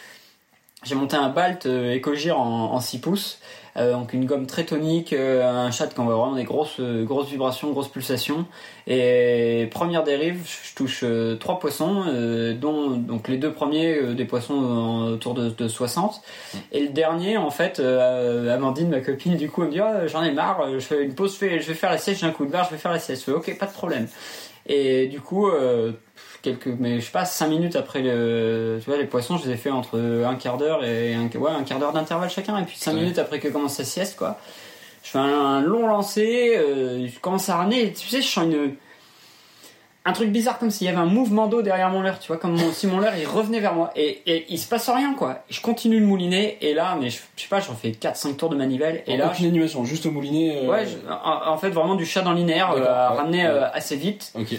J'ai monté un Balt euh, Ecogir en, en 6 pouces, euh, donc une gomme très tonique, euh, un chat qui envoie vraiment des grosses, euh, grosses vibrations, grosses pulsations. Et première dérive, je touche euh, trois poissons, euh, dont donc les deux premiers euh, des poissons autour de, de 60. Et le dernier, en fait, euh, Amandine, ma copine, du coup, elle me dit Ah, j'en ai marre, je fais une pause, je vais, je vais faire la sieste, j'ai un coup de barre, je vais faire la sieste. Je fais ok, pas de problème. Et du coup, euh, quelques, mais je sais pas, 5 minutes après le, tu vois, les poissons, je les ai fait entre un quart d'heure et un, ouais, un quart d'heure d'intervalle chacun. Et puis 5 Ouais. minutes après que commence la sieste, quoi. Je fais un, un long lancer, euh, je commence à ramener, tu sais, je sens une, un truc bizarre comme s'il y avait un mouvement d'eau derrière mon leurre, tu vois, comme mon- si mon leurre il revenait vers moi. Et, et il se passe rien, quoi. Je continue de mouliner, et là, mais je, je sais pas, j'en fais 4-5 tours de manivelle, et là, aucune animation, juste au moulinet. euh, Ouais, je- en, en fait, vraiment du chat dans linéaire, euh, D'accord, à ouais, ramener ouais. euh, assez vite, Ok.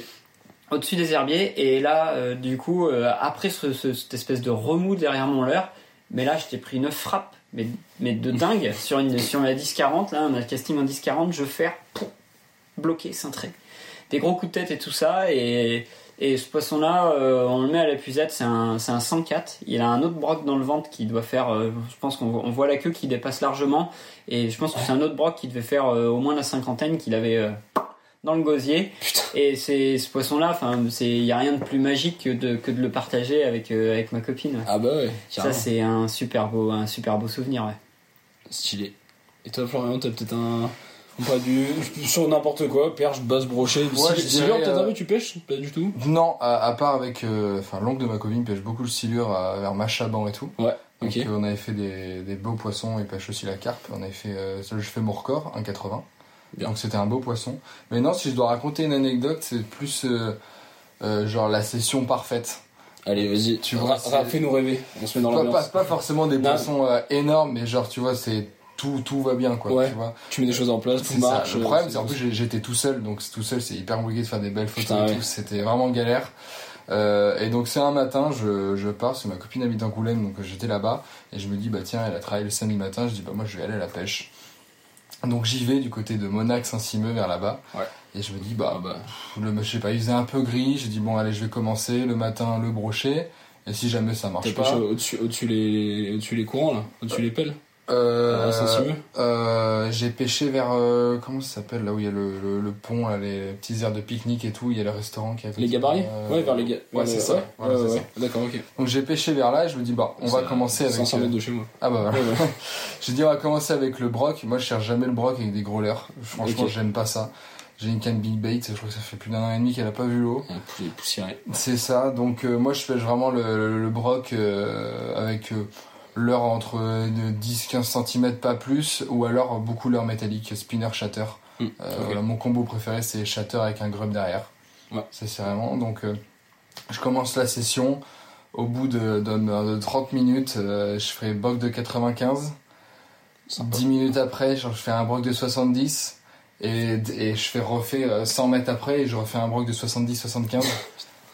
Au-dessus des herbiers. Et là, euh, du coup, euh, après ce, ce- cette espèce de remous derrière mon leurre, mais là, je t'ai pris une frappe, mais, mais de dingue, [LAUGHS] sur, une, sur la 10-40, là, on a le casting en 10-40, je fais bloqué, cintré. Des gros coups de tête et tout ça, et, et ce poisson-là, euh, on le met à la puisette, c'est un, un 104. Il a un autre broc dans le ventre qui doit faire, je pense qu'on on voit la queue qui dépasse largement, et je pense que c'est un autre broc qui devait faire au moins la cinquantaine qu'il avait dans le gosier. Putain. Et c'est ce poisson-là, enfin, c'est, il y a rien de plus magique que de, que de le partager avec, euh, avec ma copine. ouais. Ah bah ouais, Ça, carrément. c'est un super beau, un super beau souvenir, ouais. Stylé. Et toi, Florian, t'as peut-être un. Pas du. Sur n'importe quoi, perche, basse, brochet. Ouais, je dirais, peut-être un euh, peu, tu pêches Pas du tout? Non, à, à part avec. euh, Enfin, l'oncle de ma copine pêche beaucoup le silure à- vers Machaban et tout. Ouais, Donc ok. euh, on avait fait des, des beaux poissons, il pêche aussi la carpe. On avait fait, euh, ça, je fais mon record, 1,80. Bien. Donc c'était un beau poisson. Mais non, si je dois raconter une anecdote, c'est plus euh, euh, genre la session parfaite. Allez, vas-y, Tu vois, fais-nous rêver. On se met dans Pas, pas, l'ambiance. pas forcément des Non. poissons euh, énormes, mais genre tu vois, c'est tout, tout va bien, quoi. Ouais. Tu vois. Tu mets des choses en place, tout C'est ça. marche. Le problème, c'est en plus j'étais tout seul, donc tout seul c'est hyper compliqué de faire des belles photos Putain, et ouais. tout. C'était vraiment galère. Euh, et donc c'est un matin, je, je pars, parce que ma copine habite Angoulême, donc j'étais là-bas, et je me dis bah tiens, elle a travaillé le samedi matin, je dis bah moi je vais aller à la pêche. Donc j'y vais du côté de Monac Saint-Simeux vers là-bas, Ouais. et je me dis bah, Ah bah, le, je sais pas, il faisait un peu gris, j'ai dit bon allez je vais commencer le matin le brochet, et si jamais ça marche pas, au-dessus, au-dessus les, au-dessus les courants là, au-dessus les pelles. Euh, Saint-Simeux. euh, j'ai pêché vers euh, comment ça s'appelle là où il y a le, le, le pont là, les petits aires de pique-nique et tout il y a le restaurant qui côté. Les gabarits Euh, Ouais, vers les ga- ouais, c'est le- ça. Ouais, Voilà, ouais, c'est ouais. D'accord, ok. donc j'ai pêché vers là et je me dis bah on va commencer avec 500 euh, mètres de chez moi. ah bah voilà j'ai [LAUGHS] dit on va commencer avec le broc moi je cherche jamais le broc avec des gros leurres franchement j'aime pas ça j'ai une canne big bait je crois que ça fait plus d'un an et demi qu'elle a pas vu l'eau c'est ça donc euh, moi je pêche vraiment le, broc euh, avec euh, leurre entre euh, de 10-15 cm pas plus ou alors beaucoup leurre métallique spinner shatter Hmm, Euh, voilà, mon combo préféré c'est shatter avec un grub derrière. Ouais. Ça c'est vraiment. Donc euh, je commence la session. Au bout de, de, de 30 minutes, euh, je ferai broc de 95. Sympa. 10 minutes après, je fais un broc de 70. Et, et je fais refait euh, 100 mètres après et je refais un broc de 70-75.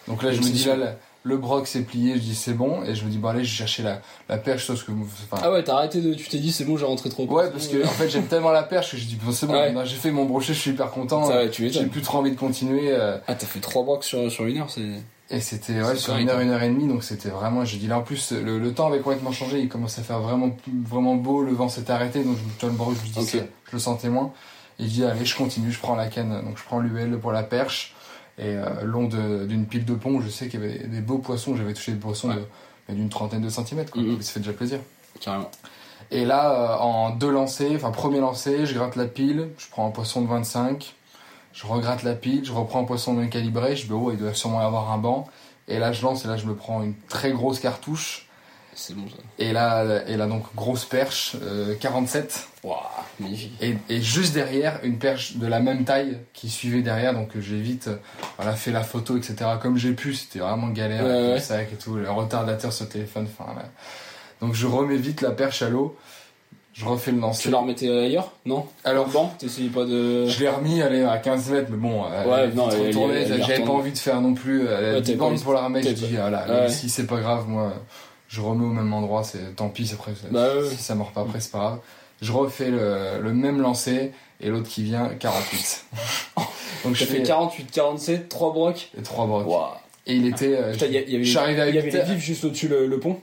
Donc là je me dis là, le broc c'est plié, je dis c'est bon. Et je me dis bon allez je vais chercher la, la perche sauf que... Enfin, Ah ouais, t'as arrêté de. Tu t'es dit, c'est bon, j'ai rentré trop. Ouais, parce que en fait j'aime tellement la perche que je dis bon, c'est bon, Ouais. maintenant, j'ai fait mon brochet, je suis hyper content. Ça, ouais, tu J'ai plus trop envie de continuer. euh, Ah, t'as fait 3 brocs sur, sur une heure, c'est. et c'était ouais, sur une heure, hein. une heure et demie, donc c'était vraiment. J'ai dit là en plus le, le temps avait complètement changé, il commençait à faire vraiment vraiment beau, le vent s'était arrêté, donc je me le broc, je, dis, je le sentais moins. Je dis allez, je continue, je prends la canne, donc je prends l'UL pour la perche. Et euh, long d'une pile de pont, je sais qu'il y avait des beaux poissons, j'avais touché des poissons Ouais. de- d'une trentaine de centimètres, quoi. Mhm. Donc, ça fait déjà plaisir. Carrément. Et là, euh, en deux lancers, enfin premier lancer, je gratte la pile, je prends un poisson de 25, je regratte la pile, je reprends un poisson bien calibré, je dis oh il doit sûrement y avoir un banc. Et là je lance et là je me prends une très grosse cartouche. C'est bon ça. Et là, et là donc grosse perche, euh, 47. Waouh, magnifique. Et, et juste derrière, une perche de la même taille qui suivait derrière, donc euh, j'ai vite euh, voilà, fait la photo, etc. Comme j'ai pu, c'était vraiment galère Ouais, avec ouais. le sac et tout, le retardateur sur le téléphone. Enfin, là. Donc je remets vite la perche à l'eau, je refais le lancer. Tu la remettais ailleurs Non? Alors, Bon, t'essayais pas de. je l'ai remis, elle est à 15 mètres, mais bon, elle Ouais, est vite non, elle- est j'avais pas envie de faire non plus, elle Ouais, 10 t'avais pas bornes envie- pour la remettre, je dis, ah là, Ouais. si c'est pas grave, moi, je remets au même endroit, c'est tant pis, après, ça- Bah ouais. si ça mord pas après, c'est pas grave. Je refais le, le même lancer, et l'autre qui vient, 48. [LAUGHS] Donc je fais 48, 47, 3 brocs. 3 brocs. Waouh. Et il était, euh, Putain, il y, y avait, à il y avait 8 les vifs juste au-dessus le, le pont.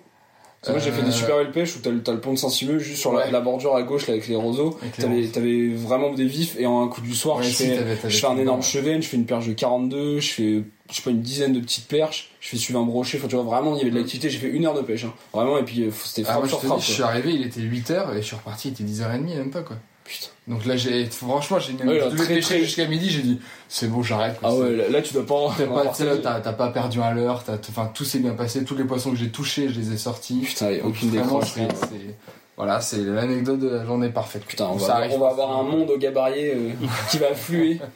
Moi j'ai fait des Euh, super belles pêches où t'as le, pont de Saint-Simeux juste sur la, Ouais. la bordure à gauche là, avec les roseaux. T'avais, t'avais vraiment des vifs et en un coup du soir Ouais, je, si, fais, je fais un énorme chevenne, je fais une perche de 42, je fais je sais pas une dizaine de petites perches, je fais suivre un brochet, enfin tu vois vraiment il y avait de l'activité, j'ai fait une heure de pêche. Hein. Vraiment et puis euh, c'était Ah, moi, je sur te frappe. dis, je suis arrivé, il était 8h, et je suis reparti, il était 10h30, même pas, quoi. Putain. Donc là, j'ai, franchement, j'ai Ouais, là, très, pêcher très- jusqu'à midi, j'ai dit, c'est bon, j'arrête. Ah ouais là, là, tu dois pas T'as pas, t'as, pas perdu un leurre, t'as, enfin, tout s'est bien passé, tous les poissons que j'ai touchés, je les ai sortis. Putain, Donc, aucune décroche. c'est- voilà, c'est l'anecdote de la journée parfaite. Putain, on va, on va avoir un monde au gabarit euh, qui va affluer. [LAUGHS]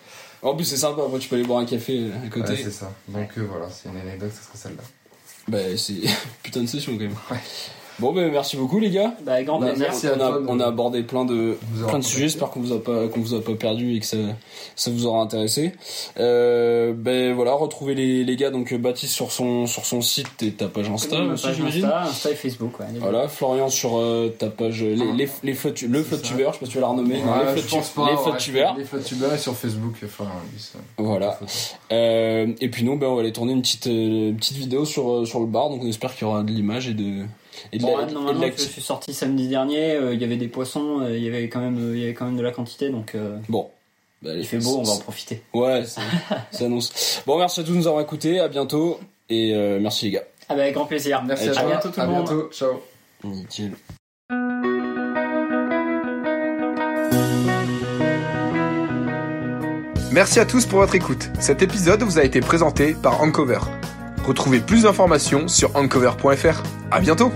En plus, c'est sympa, après tu peux aller boire un café euh, à côté. Ouais, c'est ça. Donc, euh, voilà, c'est une anecdote, ça serait celle-là. bah, c'est [LAUGHS] putain de session quand même. Ouais. Bon, ben merci beaucoup les gars. Bah, grand Bah, plaisir. merci on, a, on a abordé plein de, plein de sujets, j'espère qu'on vous a pas, qu'on vous a pas perdu et que ça, ça vous aura intéressé. Euh, ben voilà, retrouvez les, les gars, donc euh, Baptiste sur son, sur son site et ta page Insta Ma aussi, page j'imagine. Insta, Insta et Facebook, ouais. Voilà, Florian sur euh, ta page, euh, les, les, les flottes- le C'est flotte ça. tubeur, je sais pas si tu vas la renommer, Ouais, les pas. les ouais, flottes tubeurs. Les flottes tubeurs et sur Facebook, enfin, oui, ça- Voilà. Euh, et puis nous, ben, on va aller tourner une petite, une petite vidéo sur, sur le bar, donc on espère qu'il y aura de l'image et de, et de Bon, la- ouais, et de normalement, je suis sorti samedi dernier, euh, il y avait des poissons, euh, il y avait quand même, euh, il y avait quand même de la quantité, donc euh, Bon. Bah, allez, il fait beau, on va en profiter. Ouais, [LAUGHS] ça annonce. Bon, merci à tous de nous avoir écoutés, à bientôt, et euh, merci les gars. Ah bah, avec grand plaisir. Merci À à toi. bientôt tout à le monde. bientôt. Ciao. Nickel. Merci à tous pour votre écoute. Cet épisode vous a été présenté par Ancover. Retrouvez plus d'informations sur ancover.fr. À bientôt!